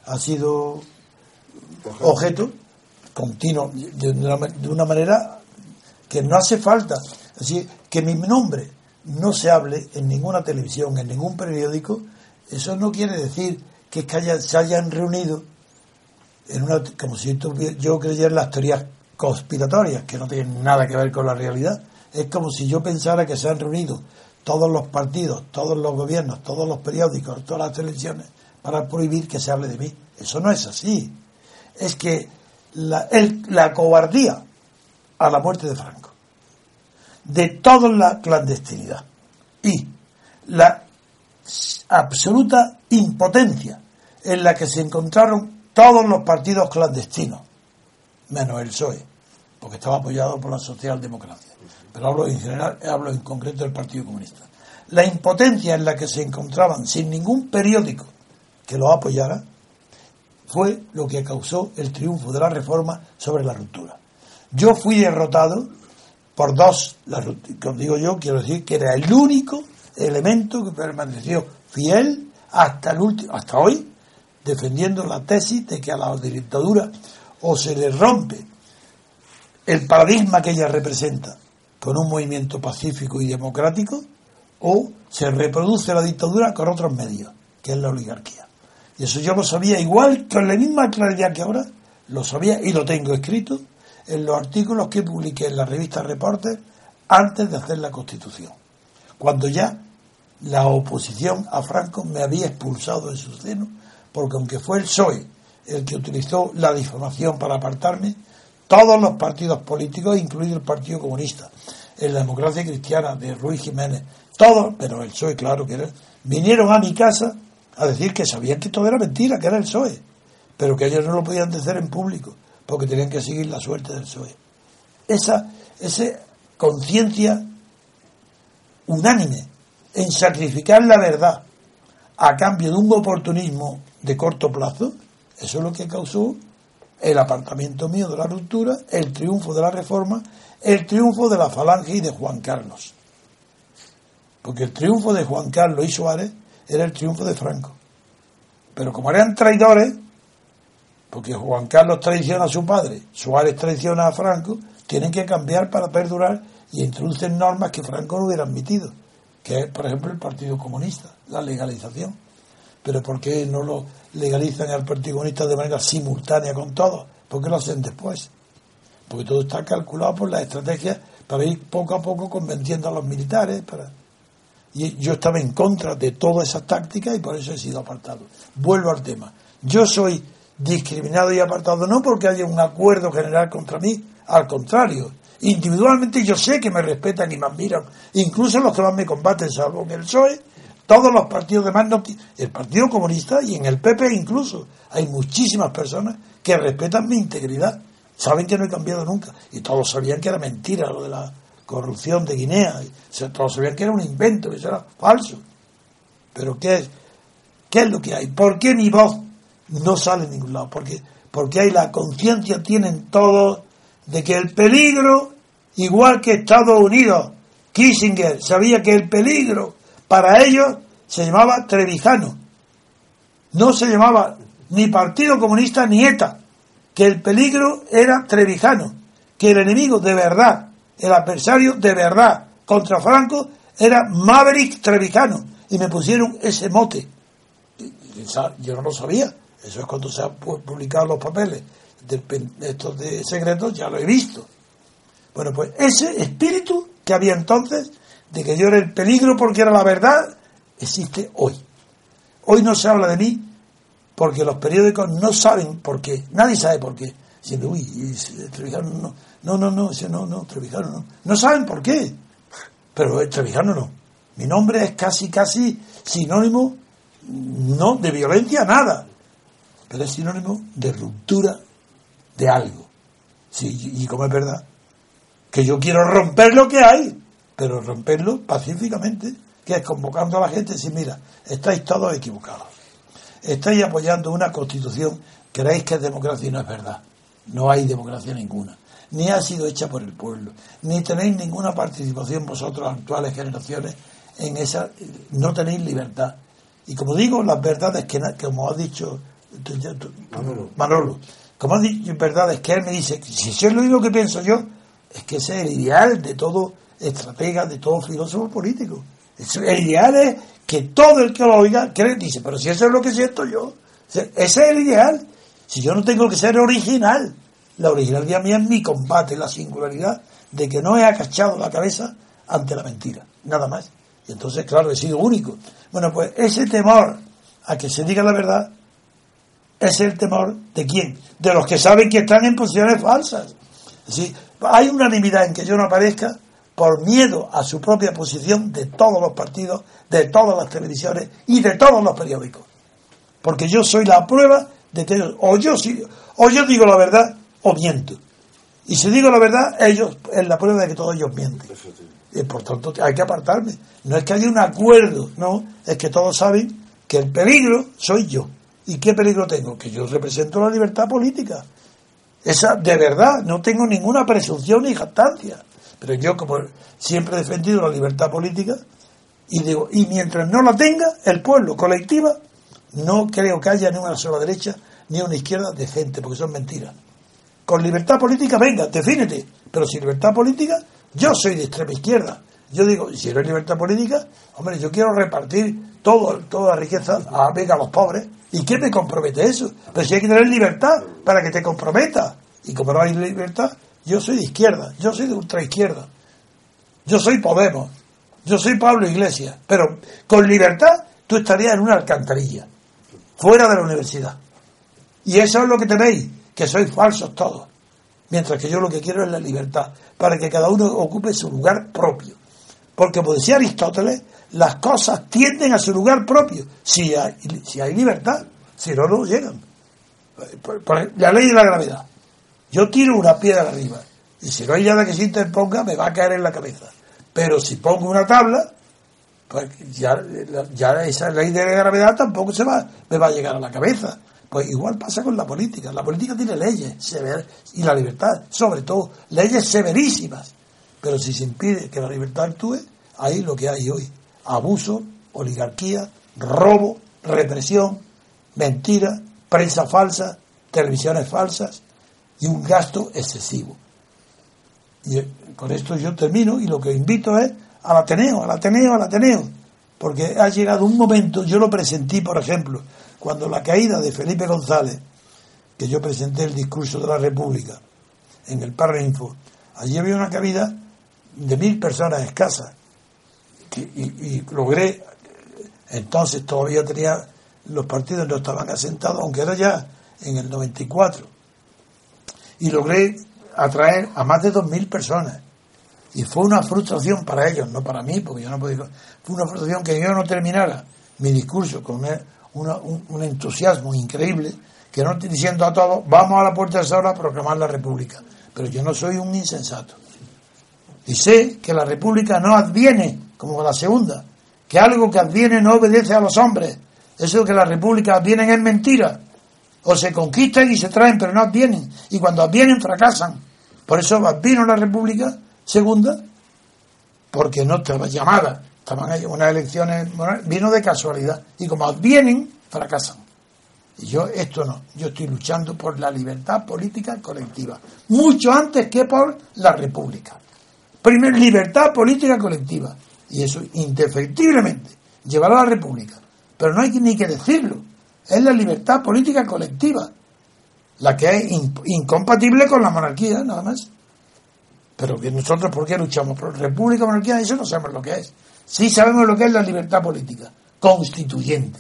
ha sido objeto continuo, de una, manera que no hace falta. Así que mi nombre no se hable en ninguna televisión, en ningún periódico, eso no quiere decir que, se hayan reunido en una, como si yo creyera en las teorías conspiratorias que no tienen nada que ver con la realidad. Es como si yo pensara que se han reunido todos los partidos, todos los gobiernos, todos los periódicos, todas las televisiones para prohibir que se hable de mí. Eso no es así. Es que la, la cobardía a la muerte de Franco, de toda la clandestinidad y la absoluta impotencia en la que se encontraron todos los partidos clandestinos, menos el PSOE, porque estaba apoyado por la socialdemocracia. Pero hablo en general, hablo en concreto del Partido Comunista. La impotencia en la que se encontraban sin ningún periódico que lo apoyara fue lo que causó el triunfo de la reforma sobre la ruptura. Yo fui derrotado por dos, como digo yo, quiero decir que era el único elemento que permaneció fiel hasta el último, hasta hoy, defendiendo la tesis de que a la dictadura o se le rompe el paradigma que ella representa con un movimiento pacífico y democrático o se reproduce la dictadura con otros medios, que es la oligarquía. Y eso yo lo sabía igual, con la misma claridad que ahora, lo sabía y lo tengo escrito en los artículos que publiqué en la revista Reporter antes de hacer la Constitución, cuando ya la oposición a Franco me había expulsado de su seno, porque aunque fue el PSOE el que utilizó la difamación para apartarme, todos los partidos políticos, incluido el Partido Comunista, en la democracia cristiana de Ruiz Jiménez, todos, pero el PSOE, claro que era, vinieron a mi casa a decir que sabían que todo era mentira, que era el PSOE, pero que ellos no lo podían decir en público, porque tenían que seguir la suerte del PSOE. Esa, esa conciencia unánime en sacrificar la verdad a cambio de un oportunismo de corto plazo, eso es lo que causó el apartamiento mío de la ruptura, el triunfo de la reforma, el triunfo de la falange y de Juan Carlos. Porque el triunfo de Juan Carlos y Suárez era el triunfo de Franco. Pero como eran traidores, porque Juan Carlos traiciona a su padre, Suárez traiciona a Franco, tienen que cambiar para perdurar y introducen normas que Franco no hubiera admitido, que es, por ejemplo, el Partido Comunista, la legalización. Pero ¿por qué no lo legalizan al Partido Comunista de manera simultánea con todos? ¿Por qué lo hacen después? Porque todo está calculado por la estrategia para ir poco a poco convenciendo a los militares. Y yo estaba en contra de todas esas tácticas y por eso he sido apartado. Vuelvo al tema. Yo soy discriminado y apartado no porque haya un acuerdo general contra mí, al contrario. Individualmente yo sé que me respetan y me admiran, incluso los que más me combaten, salvo en el PSOE, todos los partidos demás, no, el Partido Comunista y en el PP incluso, hay muchísimas personas que respetan mi integridad, saben que no he cambiado nunca, y todos sabían que era mentira lo de la corrupción de Guinea, todos sabían que era un invento, que eso era falso. Pero ¿qué es? ¿Qué es lo que hay? ¿Por qué mi voz no sale en ningún lado? Porque, porque hay la conciencia, tienen todos, de que el peligro, igual que Estados Unidos, Kissinger sabía que el peligro para ellos se llamaba Trevijano. No se llamaba ni Partido Comunista ni ETA. Que el peligro era Trevijano. Que el enemigo de verdad, el adversario de verdad contra Franco era Maverick Trevijano. Y me pusieron ese mote. Yo no lo sabía. Eso es cuando se han publicado los papeles de estos de secretos, ya lo he visto. Bueno, pues ese espíritu que había entonces de que yo era el peligro porque era la verdad, existe hoy. Hoy no se habla de mí porque los periódicos no saben por qué, nadie sabe por qué. Diciendo, uy, Trevijano no, no, no, no, no, no, Trevijano no. No saben por qué, pero Trevijano no. Mi nombre es casi, casi sinónimo, no de violencia, nada, pero es sinónimo de ruptura de algo. Sí, y como es verdad, que yo quiero romper lo que hay, pero romperlo pacíficamente, que es convocando a la gente y decir, mira, estáis todos equivocados. Estáis apoyando una constitución, creéis que es democracia y no es verdad. No hay democracia ninguna. Ni ha sido hecha por el pueblo. Ni tenéis ninguna participación vosotros, actuales generaciones, en esa. No tenéis libertad. Y como digo, las verdades que, como ha dicho Manolo. Manolo, como ha dicho verdades que él me dice, si eso es lo único que pienso yo, es que ese es el ideal de todo estratega, de todo filósofo político. El ideal es que todo el que lo oiga cree, dice, pero si eso es lo que siento yo, ese es el ideal. Si yo no tengo que ser original, la originalidad mía es mi combate, la singularidad de que no he acachado la cabeza ante la mentira, nada más. Y entonces, claro, he sido único. Bueno, pues ese temor a que se diga la verdad es el temor de quién? De los que saben que están en posiciones falsas. ¿Sí? Hay unanimidad en que yo no aparezca por miedo a su propia posición de todos los partidos, de todas las televisiones y de todos los periódicos. Porque yo soy la prueba de que o yo, o yo digo la verdad o miento. Y si digo la verdad, ellos es la prueba de que todos ellos mienten. Y por tanto hay que apartarme. No es que haya un acuerdo, no, es que todos saben que el peligro soy yo. ¿Y qué peligro tengo? Que yo represento la libertad política. Esa, de verdad, no tengo ninguna presunción ni jactancia. Pero yo, como siempre he defendido la libertad política, y digo, y mientras no la tenga, el pueblo, colectiva, no creo que haya ni una sola derecha ni una izquierda decente, porque son mentiras. Con libertad política, venga, defínete. Pero sin libertad política, yo soy de extrema izquierda. Yo digo, si no hay libertad política, hombre, yo quiero repartir todo, toda la riqueza a, venga, a los pobres. ¿Y qué me compromete eso? Pero si hay que tener libertad para que te comprometa. Y como no hay libertad, yo soy de izquierda, yo soy de ultraizquierda. Yo soy Podemos, yo soy Pablo Iglesias. Pero con libertad tú estarías en una alcantarilla, fuera de la universidad. Y eso es lo que tenéis, que sois falsos todos. Mientras que yo lo que quiero es la libertad, para que cada uno ocupe su lugar propio. Porque, como decía Aristóteles, las cosas tienden a su lugar propio, si hay, si hay libertad, si no, no llegan. La ley de la gravedad. Yo tiro una piedra arriba y si no hay nada que se interponga me va a caer en la cabeza. Pero si pongo una tabla, pues ya, ya esa ley de la gravedad tampoco se va, me va a llegar a la cabeza. Pues igual pasa con la política. La política tiene leyes severas y la libertad, sobre todo, leyes severísimas. Pero si se impide que la libertad actúe, ahí lo que hay hoy. Abuso, oligarquía, robo, represión, mentira, prensa falsa, televisiones falsas, y un gasto excesivo. Y con esto yo termino y lo que invito es al Ateneo, al Ateneo, al Ateneo, porque ha llegado un momento, yo lo presentí, por ejemplo, cuando la caída de Felipe González, que yo presenté el discurso de la República en el Info allí había una cabida de mil personas escasas, y, logré, entonces todavía tenía los partidos no estaban asentados, aunque era ya en el 94. Y logré atraer a más de 2.000 personas. Y fue una frustración para ellos, no para mí, porque yo no podía. Fue una frustración que yo no terminara mi discurso con un, un, entusiasmo increíble, que no estoy diciendo a todos, vamos a la puerta de Sala a proclamar la República. Pero yo no soy un insensato. Y sé que la República no adviene como la segunda, que algo que adviene no obedece a los hombres. Eso que la República advienen es mentira. O se conquistan y se traen, pero no advienen. Y cuando advienen, fracasan. Por eso advino la República segunda, porque no estaba llamada. Estaban ahí unas elecciones, vino de casualidad. Y como advienen, fracasan. Y yo esto no. Yo estoy luchando por la libertad política colectiva. Mucho antes que por la República. Primero, libertad política colectiva. Y eso indefectiblemente llevará a la República. Pero no hay ni que decirlo. Es la libertad política colectiva. La que es incompatible con la monarquía, nada más. Pero que nosotros, ¿por qué luchamos? Por república, monarquía, eso no sabemos lo que es. Sí sabemos lo que es la libertad política, constituyente.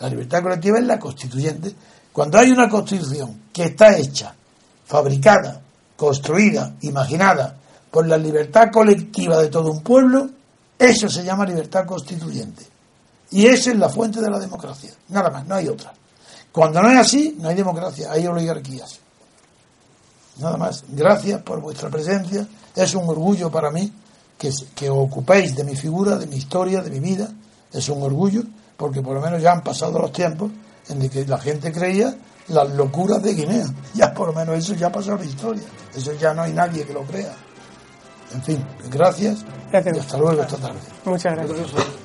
La libertad colectiva es la constituyente. Cuando hay una constitución que está hecha, fabricada, construida, imaginada por la libertad colectiva de todo un pueblo, eso se llama libertad constituyente. Y esa es la fuente de la democracia. Nada más, no hay otra. Cuando no es así, no hay democracia, hay oligarquías. Nada más. Gracias por vuestra presencia. Es un orgullo para mí que, que ocupéis de mi figura, de mi historia, de mi vida. Es un orgullo porque por lo menos ya han pasado los tiempos en los que la gente creía las locuras de Guinea. Ya por lo menos eso ya ha pasado la historia. Eso ya no hay nadie que lo crea. En fin, gracias, gracias. y hasta luego esta tarde. Muchas gracias.